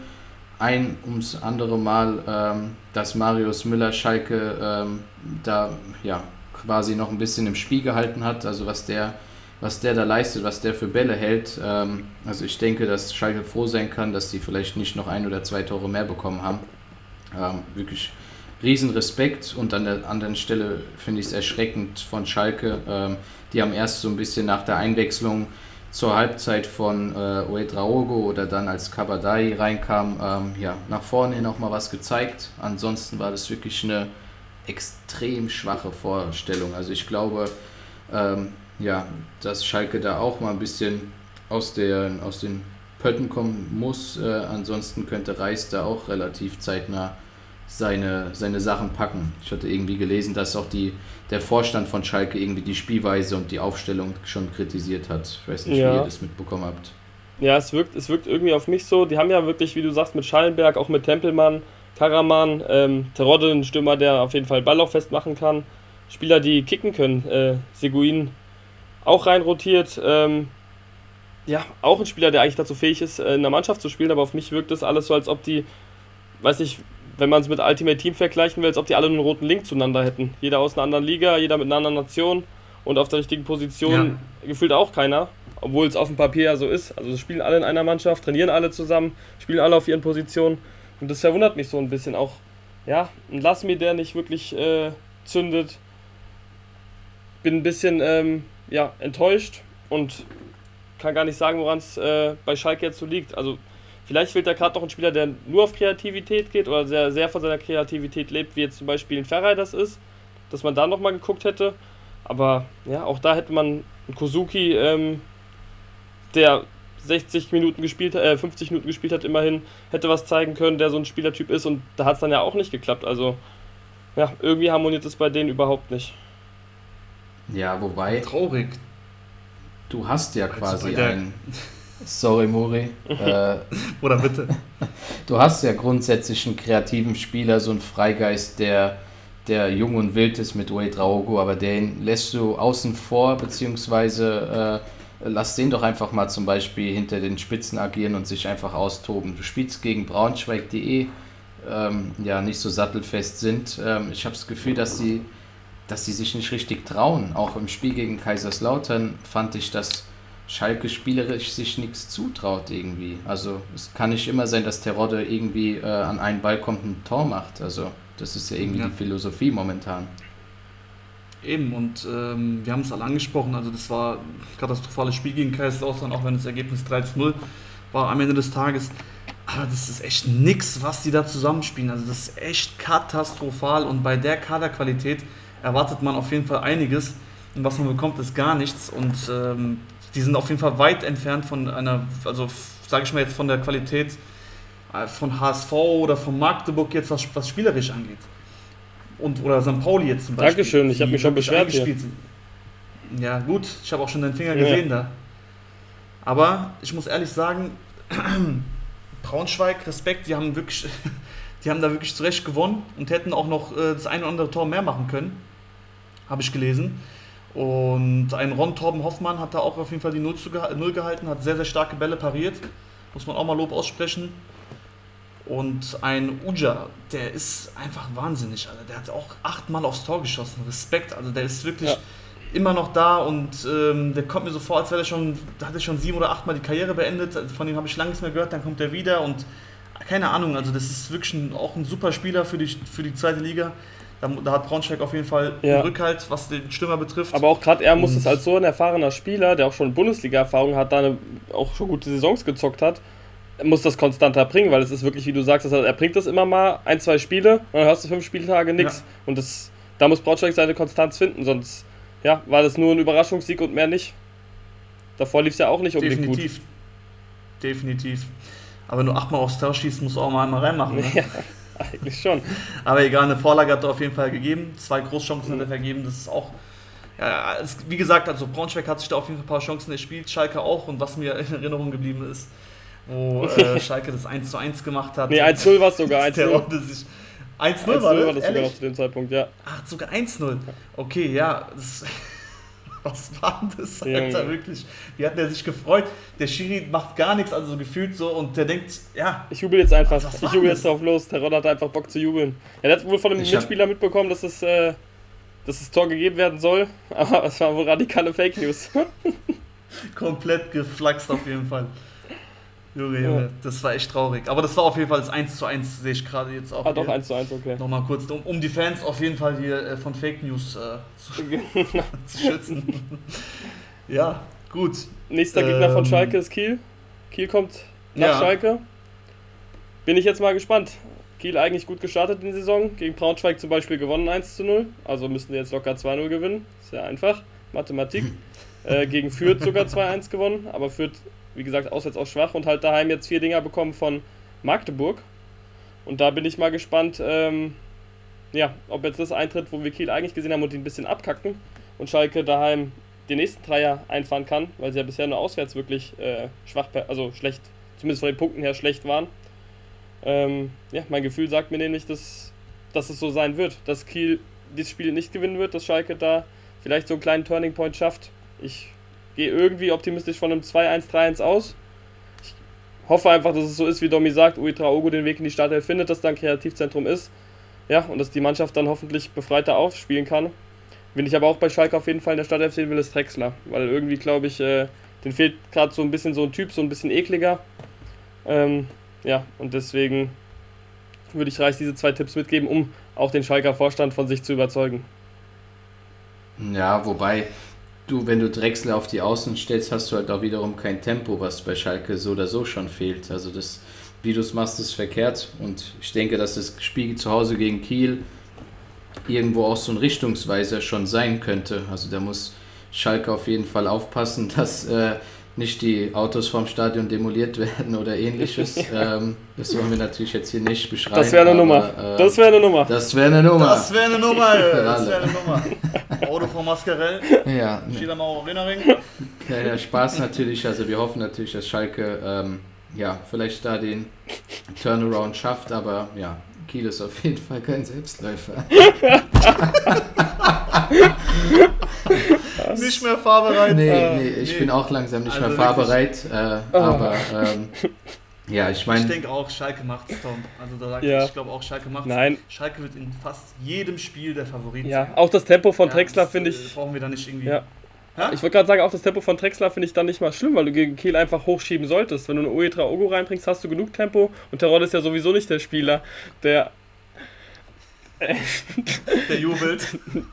ein ums andere Mal, ähm, dass Marius Müller Schalke ähm, da ja quasi noch ein bisschen im Spiel gehalten hat, also was der, was der da leistet, was der für Bälle hält. Ähm, also ich denke, dass Schalke froh sein kann, dass sie vielleicht nicht noch ein oder zwei Tore mehr bekommen haben. Ähm, wirklich riesen Respekt und an der anderen Stelle finde ich es erschreckend von Schalke. Ähm, die haben erst so ein bisschen nach der Einwechslung zur Halbzeit von äh, Uedraogo oder dann als Kabadai reinkam, ähm, ja, nach vorne hin auch mal was gezeigt. Ansonsten war das wirklich eine extrem schwache Vorstellung. Also ich glaube, ähm, ja, dass Schalke da auch mal ein bisschen aus, der, aus den Pötten kommen muss. Äh, ansonsten könnte Reis da auch relativ zeitnah seine, seine Sachen packen. Ich hatte irgendwie gelesen, dass auch die, der Vorstand von Schalke irgendwie die Spielweise und die Aufstellung schon kritisiert hat. Ich weiß nicht, ja. wie ihr das mitbekommen habt. Ja, es wirkt, es wirkt irgendwie auf mich so. Die haben ja wirklich, wie du sagst, mit Schallenberg, auch mit Tempelmann, Karaman, ähm, Terodde, ein Stürmer, der auf jeden Fall Ball auch festmachen kann. Spieler, die kicken können. Äh, Seguin auch reinrotiert. Ähm, ja, auch ein Spieler, der eigentlich dazu fähig ist, äh, in der Mannschaft zu spielen, aber auf mich wirkt das alles so, als ob die, weiß nicht, wenn man es mit Ultimate Team vergleichen will, als ob die alle einen roten Link zueinander hätten. Jeder aus einer anderen Liga, jeder mit einer anderen Nation und auf der richtigen Position ja. gefühlt auch keiner, obwohl es auf dem Papier ja so ist. Also spielen alle in einer Mannschaft, trainieren alle zusammen, spielen alle auf ihren Positionen und das verwundert mich so ein bisschen auch. Ja, ein Lass mir der nicht wirklich äh, zündet. bin ein bisschen ähm, ja, enttäuscht und kann gar nicht sagen, woran es äh, bei Schalke jetzt so liegt. Also vielleicht fehlt da gerade noch ein Spieler, der nur auf Kreativität geht oder sehr, sehr von seiner Kreativität lebt, wie jetzt zum Beispiel ein Ferrei das ist, dass man da nochmal geguckt hätte. Aber ja, auch da hätte man einen Kozuki, ähm, der 60 Minuten gespielt, äh, 50 Minuten gespielt hat, immerhin, hätte was zeigen können, der so ein Spielertyp ist und da hat es dann ja auch nicht geklappt. Also ja, irgendwie harmoniert es bei denen überhaupt nicht. Ja, wobei. Traurig. Du hast ja quasi einen. Sorry, Mori. äh, Oder bitte. Du hast ja grundsätzlich einen kreativen Spieler, so einen Freigeist, der, der jung und wild ist mit Wade Raugo, aber den lässt du außen vor, beziehungsweise äh, lass den doch einfach mal zum Beispiel hinter den Spitzen agieren und sich einfach austoben. Du spielst gegen Braunschweig, die eh ähm, ja nicht so sattelfest sind. Ähm, ich habe das Gefühl, dass sie dass sie sich nicht richtig trauen. Auch im Spiel gegen Kaiserslautern fand ich, dass Schalke spielerisch sich nichts zutraut irgendwie. Also es kann nicht immer sein, dass Terodde irgendwie äh, an einen Ball kommt und ein Tor macht. Also das ist ja irgendwie ja. die Philosophie momentan. Eben, und ähm, wir haben es alle angesprochen, also das war ein katastrophales Spiel gegen Kaiserslautern, auch wenn das Ergebnis 3-0 war am Ende des Tages. Aber das ist echt nix, was die da zusammenspielen. Also das ist echt katastrophal und bei der Kaderqualität erwartet man auf jeden Fall einiges. Und was man bekommt, ist gar nichts. Und ähm, die sind auf jeden Fall weit entfernt von einer, also sage ich mal jetzt von der Qualität äh, von HSV oder von Magdeburg jetzt, was, was spielerisch angeht. Und, oder St. Pauli jetzt zum Beispiel. Dankeschön, ich habe mich schon beschwert hier. Ja gut, ich habe auch schon deinen Finger gesehen ja. da. Aber ich muss ehrlich sagen, Braunschweig, Respekt, die haben wirklich, die haben da wirklich zurecht gewonnen und hätten auch noch äh, das eine oder andere Tor mehr machen können habe ich gelesen. Und ein Ron Torben Hoffmann hat da auch auf jeden Fall die Null, zu, Null gehalten, hat sehr, sehr starke Bälle pariert. Muss man auch mal Lob aussprechen. Und ein Uja, der ist einfach wahnsinnig, Alter. Der hat auch achtmal aufs Tor geschossen. Respekt, also der ist wirklich ja. immer noch da und ähm, der kommt mir so vor, als wäre er schon, da hat er schon sieben oder achtmal die Karriere beendet. Von dem habe ich lange nichts mehr gehört, dann kommt er wieder und keine Ahnung, also das ist wirklich ein, auch ein super Spieler für die, für die zweite Liga. Da, da, hat Braunschweig auf jeden Fall ja. Rückhalt, was den Stürmer betrifft. Aber auch gerade er muss es als so ein erfahrener Spieler, der auch schon Bundesliga-Erfahrung hat, da eine, auch schon gute Saisons gezockt hat, muss das konstanter bringen, weil es ist wirklich, wie du sagst, er bringt das immer mal, ein, zwei Spiele, und dann hörst du fünf Spieltage nichts. Ja. Und das, da muss Braunschweig seine Konstanz finden, sonst ja, war das nur ein Überraschungssieg und mehr nicht. Davor lief es ja auch nicht unbedingt Definitiv. gut. Definitiv. Aber nur achtmal aufs Tor schießt, musst du auch mal einmal reinmachen. Ne? Ja. Eigentlich schon. Aber egal, eine Vorlage hat er auf jeden Fall gegeben. Zwei Großchancen mhm. hat er vergeben. Das ist auch, ja, es, wie gesagt, also Braunschweig hat sich da auf jeden Fall ein paar Chancen erspielt. Schalke auch. Und was mir in Erinnerung geblieben ist, wo äh, Schalke das 1 zu 1 gemacht hat. Nee, 1-0 war es sogar. 1-0 1-0 war, war das sogar noch zu dem Zeitpunkt, ja. Ach, sogar 1-0. Okay, ja. Das, was war denn das, Alter, ja. wirklich? Wie hat der sich gefreut? Der Schiri macht gar nichts, also so gefühlt so, und der denkt, ja. Ich jubel jetzt einfach, ich jubel jetzt drauf los. Der Ron hat einfach Bock zu jubeln. Er hat wohl von einem Mitspieler mitbekommen, dass es, äh, dass das Tor gegeben werden soll, aber es war wohl radikale Fake News. Komplett geflaxt auf jeden Fall. Junge, Junge, ja. das war echt traurig. Aber das war auf jeden Fall das 1 zu 1, sehe ich gerade jetzt auch. Ah, doch, 1 zu 1, okay. Nochmal kurz, um, um die Fans auf jeden Fall hier äh, von Fake News äh, zu, zu, schützen. ja, gut. Nächster ähm, Gegner von ähm, Schalke ist Kiel. Kiel kommt nach ja. Schalke. Bin ich jetzt mal gespannt. Kiel eigentlich gut gestartet in der Saison. Gegen Braunschweig zum Beispiel gewonnen 1 zu 0. Also müssten wir jetzt locker 2-0 gewinnen. Sehr einfach. Mathematik. äh, gegen Fürth sogar 2-1 gewonnen. Aber Fürth wie gesagt, auswärts auch schwach und halt daheim jetzt vier Dinger bekommen von Magdeburg. Und da bin ich mal gespannt, ähm, ja, ob jetzt das eintritt, wo wir Kiel eigentlich gesehen haben und die ein bisschen abkacken und Schalke daheim den nächsten Dreier einfahren kann, weil sie ja bisher nur auswärts wirklich äh, schwach, also schlecht, zumindest von den Punkten her schlecht waren. Ähm, ja, mein Gefühl sagt mir nämlich, dass, dass es so sein wird, dass Kiel dieses Spiel nicht gewinnen wird, dass Schalke da vielleicht so einen kleinen Turning Point schafft. Ich gehe irgendwie optimistisch von einem 2-1, 3-1 aus. Ich hoffe einfach, dass es so ist, wie Domi sagt, Uitra Ogo den Weg in die Startelf findet, dass da ein Kreativzentrum ist. Ja, und dass die Mannschaft dann hoffentlich befreiter aufspielen kann. Wenn ich aber auch bei Schalke auf jeden Fall in der Startelf sehen will, ist Drexler. Weil irgendwie, glaube ich, äh, den fehlt gerade so ein bisschen so ein Typ, so ein bisschen ekliger. Ähm, ja, und deswegen würde ich Reich diese zwei Tipps mitgeben, um auch den Schalker Vorstand von sich zu überzeugen. Ja, wobei du, wenn du Drechsler auf die Außen stellst, hast du halt auch wiederum kein Tempo, was bei Schalke so oder so schon fehlt. Also das, wie du es machst, ist verkehrt. Und ich denke, dass das Spiel zu Hause gegen Kiel irgendwo auch so ein Richtungsweiser schon sein könnte. Also da muss Schalke auf jeden Fall aufpassen, dass äh, nicht die Autos vom Stadion demoliert werden oder ähnliches. ähm, das wollen wir natürlich jetzt hier nicht beschreiben. Das wäre eine Nummer. Äh, das wäre eine Nummer. Das wäre eine Nummer. Das wäre eine Nummer. das wäre eine Nummer. Auto von Mascarell. Ja. Steht am. Ja, ja, Spaß natürlich. Also wir hoffen natürlich, dass Schalke ähm, ja, vielleicht da den Turnaround schafft, aber ja, Kiel ist auf jeden Fall kein Selbstläufer. nicht mehr fahrbereit. Nee, ah, nee ich nee. bin auch langsam nicht also mehr fahrbereit. Äh, oh. Aber ähm, ja, ich meine. Ich denke auch, Schalke macht es, Tom. Also da sag ja. ich, ich glaube auch, Schalke macht es. Schalke wird in fast jedem Spiel der Favorit ja, sein. Auch das Tempo von ja, Drexler finde ich. Äh, brauchen wir da nicht irgendwie. Ja. Ha? Ich wollte gerade sagen, auch das Tempo von Drexler finde ich dann nicht mal schlimm, weil du gegen Kiel einfach hochschieben solltest. Wenn du eine Uetra Ogo reinbringst, hast du genug Tempo und Terror ist ja sowieso nicht der Spieler, der der jubelt.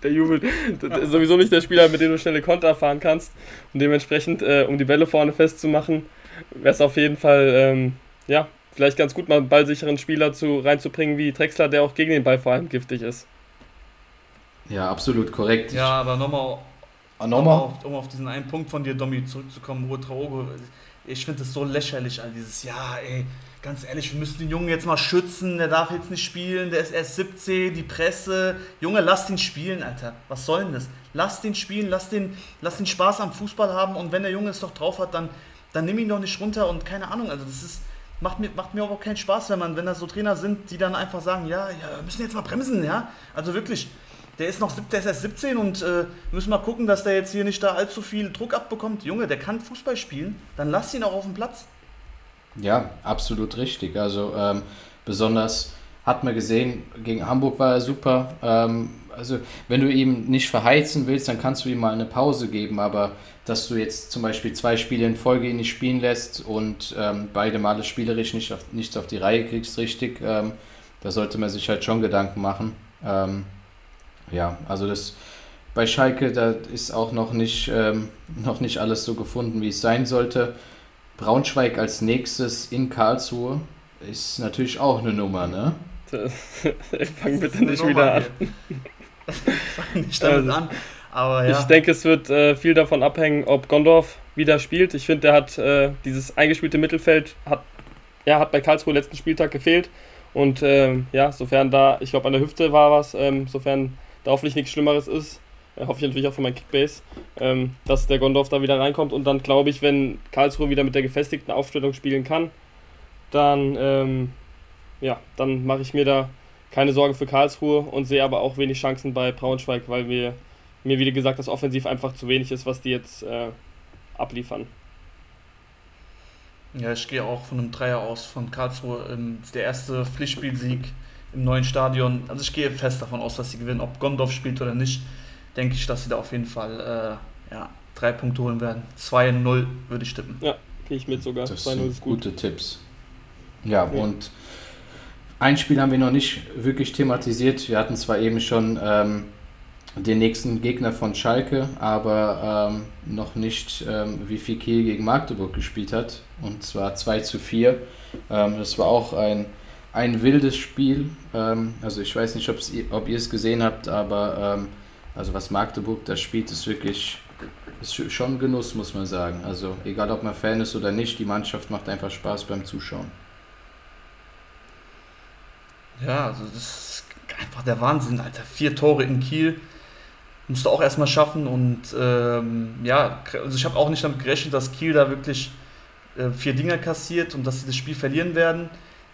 Der jubelt. Der ist sowieso nicht der Spieler, mit dem du schnelle Konter fahren kannst. Und dementsprechend, äh, um die Bälle vorne festzumachen, wäre es auf jeden Fall, ähm, ja, vielleicht ganz gut, mal einen ballsicheren Spieler zu, reinzubringen wie Drexler, der auch gegen den Ball vor allem giftig ist. Ja, absolut korrekt. Ja, aber nochmal, nochmal? um auf diesen einen Punkt von dir, Domi, zurückzukommen, Ruhe Traogo. Ich finde das so lächerlich, all dieses, ja, ey ganz ehrlich, wir müssen den Jungen jetzt mal schützen, der darf jetzt nicht spielen, der ist erst 17, die Presse. Junge, lass ihn spielen, Alter. Was soll denn das? Lass den spielen, lass den, lass den Spaß am Fußball haben und wenn der Junge es doch drauf hat, dann, dann nimm ihn doch nicht runter und keine Ahnung. Also das ist, macht mir, macht mir aber auch keinen Spaß, wenn man, wenn da so Trainer sind, die dann einfach sagen, ja, ja, wir müssen jetzt mal bremsen, ja. Also wirklich, der ist noch der ist erst 17 und äh, müssen mal gucken, dass der jetzt hier nicht da allzu viel Druck abbekommt. Junge, der kann Fußball spielen, dann lass ihn auch auf dem Platz. Ja, absolut richtig. Also ähm, besonders hat man gesehen, gegen Hamburg war er super. Ähm, also wenn du ihm nicht verheizen willst, dann kannst du ihm mal eine Pause geben, aber dass du jetzt zum Beispiel zwei Spiele in Folge ihn nicht spielen lässt und ähm, beide Male spielerisch nicht auf, nichts auf die Reihe kriegst, richtig, ähm, da sollte man sich halt schon Gedanken machen. Ja, also das bei Schalke, da ist auch noch nicht, ähm, noch nicht alles so gefunden, wie es sein sollte. Braunschweig als nächstes in Karlsruhe ist natürlich auch eine Nummer, ne? Fang bitte nicht wieder an. Fang nicht damit also, an. Aber ja. Ich denke, es wird äh, viel davon abhängen, ob Gondorf wieder spielt. Ich finde, der hat äh, dieses eingespielte Mittelfeld, hat, ja, hat bei Karlsruhe letzten Spieltag gefehlt. Und ähm, ja, sofern da, ich glaube, an der Hüfte war was, ähm, sofern da hoffentlich nichts Schlimmeres ist, äh, hoffe ich natürlich auch für mein Kickbase, ähm, dass der Gondorf da wieder reinkommt. Und dann glaube ich, wenn Karlsruhe wieder mit der gefestigten Aufstellung spielen kann, dann, ähm, ja, dann mache ich mir da keine Sorge für Karlsruhe und sehe aber auch wenig Chancen bei Braunschweig, weil wir, mir, wie gesagt, das offensiv einfach zu wenig ist, was die jetzt äh, abliefern. Ja, ich gehe auch von einem Dreier aus von Karlsruhe. Ähm, der erste Pflichtspielsieg im neuen Stadion. Also ich gehe fest davon aus, dass sie gewinnen, ob Gondorf spielt oder nicht denke ich, dass sie da auf jeden Fall äh, ja, drei Punkte holen werden. 2-0 würde ich tippen. Ja, gehe ich mit sogar. Das sind ist gut. gute Tipps. Ja, ja, und ein Spiel haben wir noch nicht wirklich thematisiert. Wir hatten zwar eben schon ähm, den nächsten Gegner von Schalke, aber ähm, noch nicht, ähm, wie viel Kiel gegen Magdeburg gespielt hat. Und zwar 2 zu 4. Ähm, das war auch ein, ein wildes Spiel. Ähm, also ich weiß nicht, ob ihr es gesehen habt, aber ähm, also was Magdeburg da spielt, ist wirklich ist schon Genuss, muss man sagen. Also egal, ob man Fan ist oder nicht, die Mannschaft macht einfach Spaß beim Zuschauen. Ja, also das ist einfach der Wahnsinn, Alter. Vier Tore in Kiel. Musst du auch erstmal schaffen und ähm, ja, also ich habe auch nicht damit gerechnet, dass Kiel da wirklich äh, vier Dinger kassiert und dass sie das Spiel verlieren werden.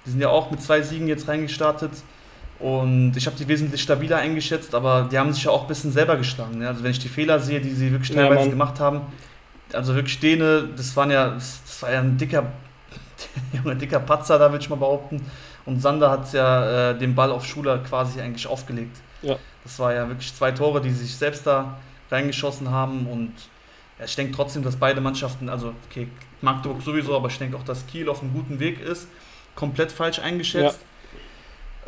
Die sind ja auch mit zwei Siegen jetzt reingestartet. Und ich habe die wesentlich stabiler eingeschätzt, aber die haben sich ja auch ein bisschen selber geschlagen. Ne? Also wenn ich die Fehler sehe, die sie wirklich teilweise ja, gemacht haben, also wirklich Däne, das waren ja, das war ja ein dicker, ein dicker Patzer, da würde ich mal behaupten. Und Sander hat ja äh, den Ball auf Schuler quasi eigentlich aufgelegt. Ja. Das war ja wirklich zwei Tore, die sich selbst da reingeschossen haben. Und ja, ich denke trotzdem, dass beide Mannschaften, also okay, Magdeburg sowieso, aber ich denke auch, dass Kiel auf einem guten Weg ist. Komplett falsch eingeschätzt. Ja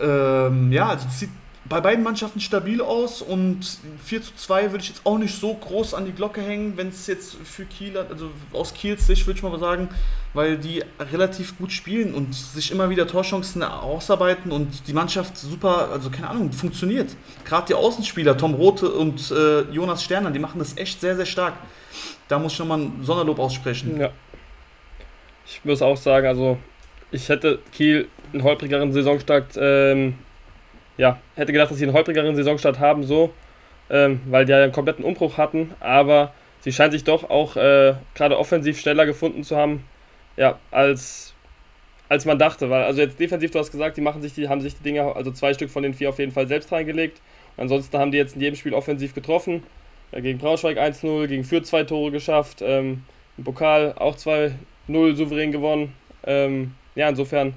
ähm, ja, also sieht bei beiden Mannschaften stabil aus und 4 zu 2 würde ich jetzt auch nicht so groß an die Glocke hängen, wenn es jetzt für Kiel, also aus Kiels Sicht würde ich mal sagen, weil die relativ gut spielen und sich immer wieder Torchancen ausarbeiten und die Mannschaft super, also keine Ahnung, funktioniert. Gerade die Außenspieler, Tom Rote und äh, Jonas Sterner, die machen das echt sehr, sehr stark. Da muss ich nochmal ein Sonderlob aussprechen. Ja. Ich muss auch sagen, also ich hätte Kiel einen holprigeren Saisonstart ähm, ja, hätte gedacht, dass sie einen holprigeren Saisonstart haben, so, ähm, weil die ja einen kompletten Umbruch hatten, aber sie scheinen sich doch auch äh, gerade offensiv schneller gefunden zu haben, ja, als, als man dachte. Weil, also jetzt defensiv, du hast gesagt, die machen sich die, haben sich die Dinge, also zwei Stück von den vier auf jeden Fall selbst reingelegt. Ansonsten haben die jetzt in jedem Spiel offensiv getroffen. Ja, gegen Braunschweig 1-0, gegen Fürth zwei Tore geschafft, ähm, im Pokal auch 2-0 souverän gewonnen. Ähm, ja, insofern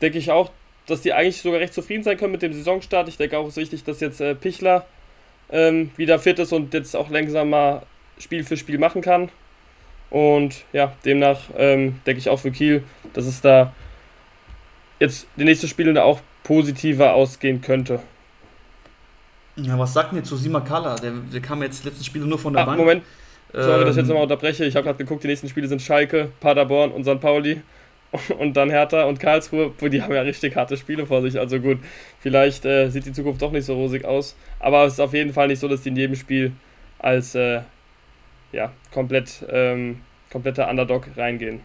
denke ich auch, dass die eigentlich sogar recht zufrieden sein können mit dem Saisonstart. Ich denke auch, es ist wichtig, dass jetzt äh, Pichler ähm, wieder fit ist und jetzt auch langsam mal Spiel für Spiel machen kann. Und ja, demnach ähm, denke ich auch für Kiel, dass es da jetzt die nächsten Spiele auch positiver ausgehen könnte. Ja, was sagt ihr zu Simakala? Der, der kam jetzt die letzten Spiele nur von der ah, Bank. Moment, sorry, ähm, dass ich jetzt nochmal unterbreche. Ich habe gerade geguckt, die nächsten Spiele sind Schalke, Paderborn und St. Pauli. Und dann Hertha und Karlsruhe, die haben ja richtig harte Spiele vor sich. Also gut, vielleicht äh, sieht die Zukunft doch nicht so rosig aus. Aber es ist auf jeden Fall nicht so, dass die in jedem Spiel als äh, ja, komplett, ähm, kompletter Underdog reingehen.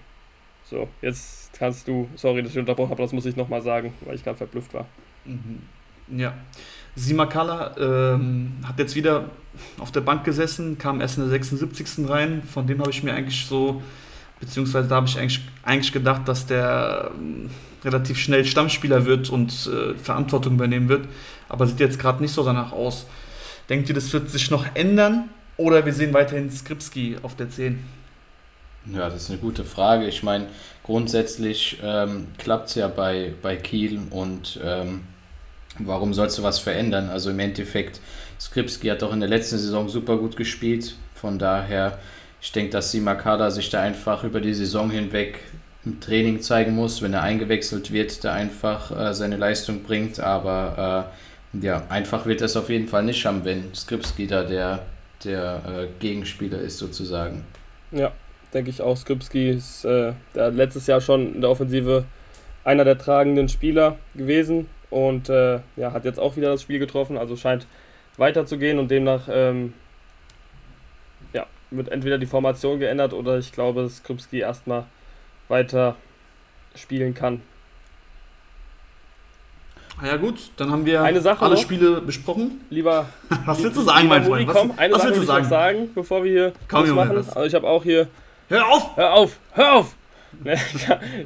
So, jetzt kannst du, sorry, dass ich unterbrochen habe, das muss ich nochmal sagen, weil ich gerade verblüfft war. Mhm. Ja. Simakala ähm, hat jetzt wieder auf der Bank gesessen, kam erst in der 76. rein. Von dem habe ich mir eigentlich so Beziehungsweise da habe ich eigentlich, eigentlich gedacht, dass der ähm, relativ schnell Stammspieler wird und äh, Verantwortung übernehmen wird. Aber sieht jetzt gerade nicht so danach aus. Denkt ihr, das wird sich noch ändern? Oder wir sehen weiterhin Skripski auf der 10? Ja, das ist eine gute Frage. Ich meine, grundsätzlich ähm, klappt es ja bei, bei Kiel und ähm, warum sollst du was verändern? Also im Endeffekt, Skripski hat doch in der letzten Saison super gut gespielt. Von daher ich denke, dass Simakada sich da einfach über die Saison hinweg im Training zeigen muss, wenn er eingewechselt wird, da einfach äh, seine Leistung bringt. Aber äh, ja, einfach wird er es auf jeden Fall nicht haben, wenn Skripski da der, der äh, Gegenspieler ist, sozusagen. Ja, denke ich auch. Skripski ist äh, letztes Jahr schon in der Offensive einer der tragenden Spieler gewesen und äh, ja, hat jetzt auch wieder das Spiel getroffen, also scheint weiterzugehen und demnach ähm, wird entweder die Formation geändert oder ich glaube, dass Krupski erstmal weiter spielen kann. Ah ja gut, dann haben wir alle noch. Spiele besprochen. Lieber, was willst du sagen, mein Freund? Was, komm, eine was Sache willst du sagen? sagen, bevor wir hier komm, machen. Also ich habe auch hier. Hör auf! Hör auf! Hör auf!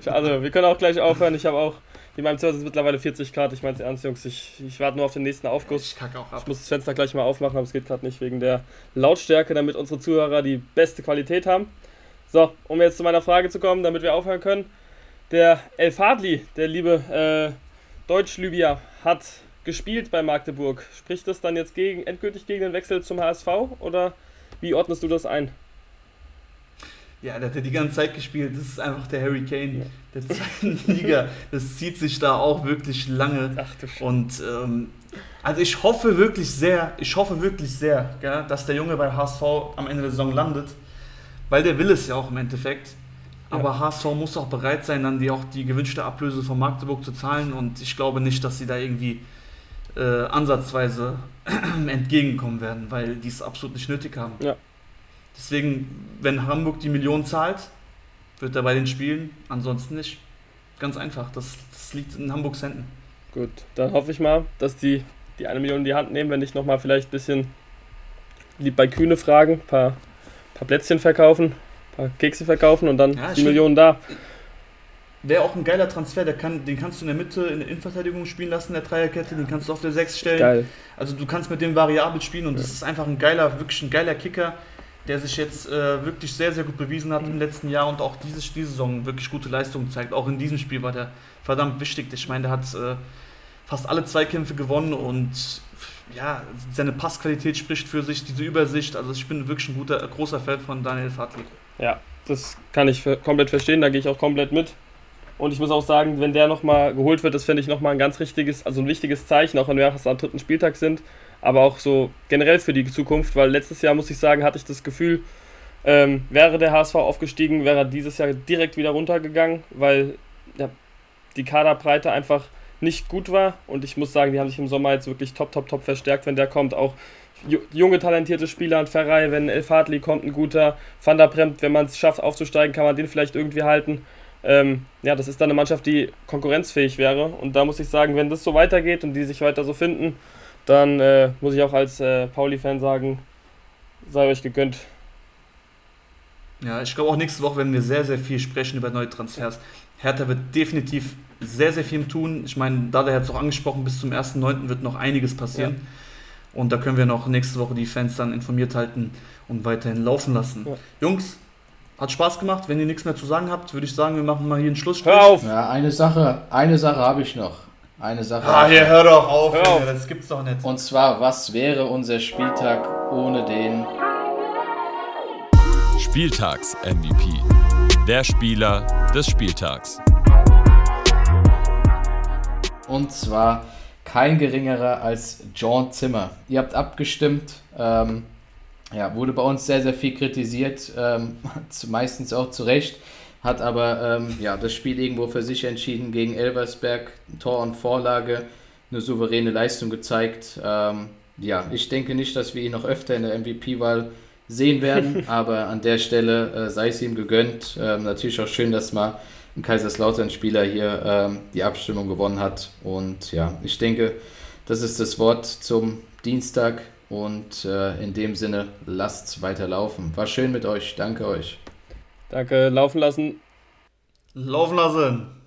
also wir können auch gleich aufhören. Ich habe auch in meinem Zimmer sind mittlerweile 40 Grad. Ich meine es ernst, Jungs. Ich, ich warte nur auf den nächsten Aufguss. Ich kacke auch ab. Ich muss das Fenster gleich mal aufmachen, aber es geht gerade nicht wegen der Lautstärke, damit unsere Zuhörer die beste Qualität haben. So, um jetzt zu meiner Frage zu kommen, damit wir aufhören können. Der El Fadli, der liebe äh, Deutsch-Libyer, hat gespielt bei Magdeburg. Spricht das dann jetzt gegen, endgültig gegen den Wechsel zum HSV oder wie ordnest du das ein? Ja, der hat ja die ganze Zeit gespielt. Das ist einfach der Harry Kane der zweiten Liga. Das zieht sich da auch wirklich lange. Ach, Und ähm, also ich hoffe wirklich sehr, ich hoffe wirklich sehr, gell, dass der Junge bei HSV am Ende der Saison landet. Weil der will es ja auch im Endeffekt. Aber ja. HSV muss auch bereit sein, dann die auch die gewünschte Ablöse von Magdeburg zu zahlen. Und ich glaube nicht, dass sie da irgendwie äh, ansatzweise entgegenkommen werden, weil die es absolut nicht nötig haben. Ja. Deswegen, wenn Hamburg die Million zahlt, wird er bei den Spielen, ansonsten nicht. Ganz einfach, das, das liegt in Hamburgs Händen. Gut, dann hoffe ich mal, dass die die eine Million in die Hand nehmen, wenn ich nochmal vielleicht ein bisschen lieb bei Kühne fragen, ein paar, paar Plätzchen verkaufen, ein paar Kekse verkaufen und dann ja, die Millionen da. Wäre auch ein geiler Transfer, der kann, den kannst du in der Mitte in der Innenverteidigung spielen lassen, der Dreierkette, den kannst du auf der 6 stellen. Geil. Also du kannst mit dem variabel spielen und ja. das ist einfach ein geiler, wirklich ein geiler Kicker der sich jetzt äh, wirklich sehr, sehr gut bewiesen hat im letzten Jahr und auch diese, diese Saison wirklich gute Leistungen zeigt. Auch in diesem Spiel war der verdammt wichtig. Ich meine, der hat äh, fast alle Zweikämpfe gewonnen und ja, seine Passqualität spricht für sich, diese Übersicht. Also ich bin wirklich ein guter, großer Fan von Daniel Fadli. Ja, das kann ich komplett verstehen, da gehe ich auch komplett mit. Und ich muss auch sagen, wenn der nochmal geholt wird, das finde ich nochmal ein ganz richtiges, also ein wichtiges Zeichen, auch wenn wir erst am dritten Spieltag sind, aber auch so generell für die Zukunft, weil letztes Jahr, muss ich sagen, hatte ich das Gefühl, ähm, wäre der HSV aufgestiegen, wäre er dieses Jahr direkt wieder runtergegangen, weil ja, die Kaderbreite einfach nicht gut war. Und ich muss sagen, die haben sich im Sommer jetzt wirklich top, top, top verstärkt, wenn der kommt. Auch junge, talentierte Spieler an Ferrei, wenn El Fadli kommt, ein guter. Van der Bremt, wenn man es schafft aufzusteigen, kann man den vielleicht irgendwie halten. Ähm, ja, das ist dann eine Mannschaft, die konkurrenzfähig wäre. Und da muss ich sagen, wenn das so weitergeht und die sich weiter so finden, dann äh, muss ich auch als äh, Pauli-Fan sagen, sei euch gegönnt. Ja, ich glaube auch nächste Woche werden wir sehr, sehr viel sprechen über neue Transfers. Hertha wird definitiv sehr, sehr viel tun. Ich meine, da der hat es auch angesprochen, bis zum 1.9. wird noch einiges passieren. Ja. Und da können wir noch nächste Woche die Fans dann informiert halten und weiterhin laufen lassen. Ja. Jungs, hat Spaß gemacht. Wenn ihr nichts mehr zu sagen habt, würde ich sagen, wir machen mal hier einen Schlussstrich. Hör auf! Ja, eine Sache, eine Sache habe ich noch. Eine Sache. Ah, hier, hör doch auf, hör auf. das gibt's doch nicht. Und zwar, was wäre unser Spieltag ohne den Spieltags-MVP? Der Spieler des Spieltags. Und zwar kein geringerer als John Zimmer. Ihr habt abgestimmt. Ähm, ja, wurde bei uns sehr, sehr viel kritisiert, ähm, meistens auch zu Recht, hat aber ähm, ja, das Spiel irgendwo für sich entschieden gegen Elversberg, Tor und Vorlage, eine souveräne Leistung gezeigt. Ähm, ja, ich denke nicht, dass wir ihn noch öfter in der MVP-Wahl sehen werden, aber an der Stelle äh, sei es ihm gegönnt. Ähm, natürlich auch schön, dass mal ein Kaiserslautern-Spieler hier ähm, die Abstimmung gewonnen hat. Und ja, ich denke, das ist das Wort zum Dienstag. Und äh, in dem Sinne, lasst weiter laufen. War schön mit euch. Danke euch. Danke, laufen lassen. Laufen lassen.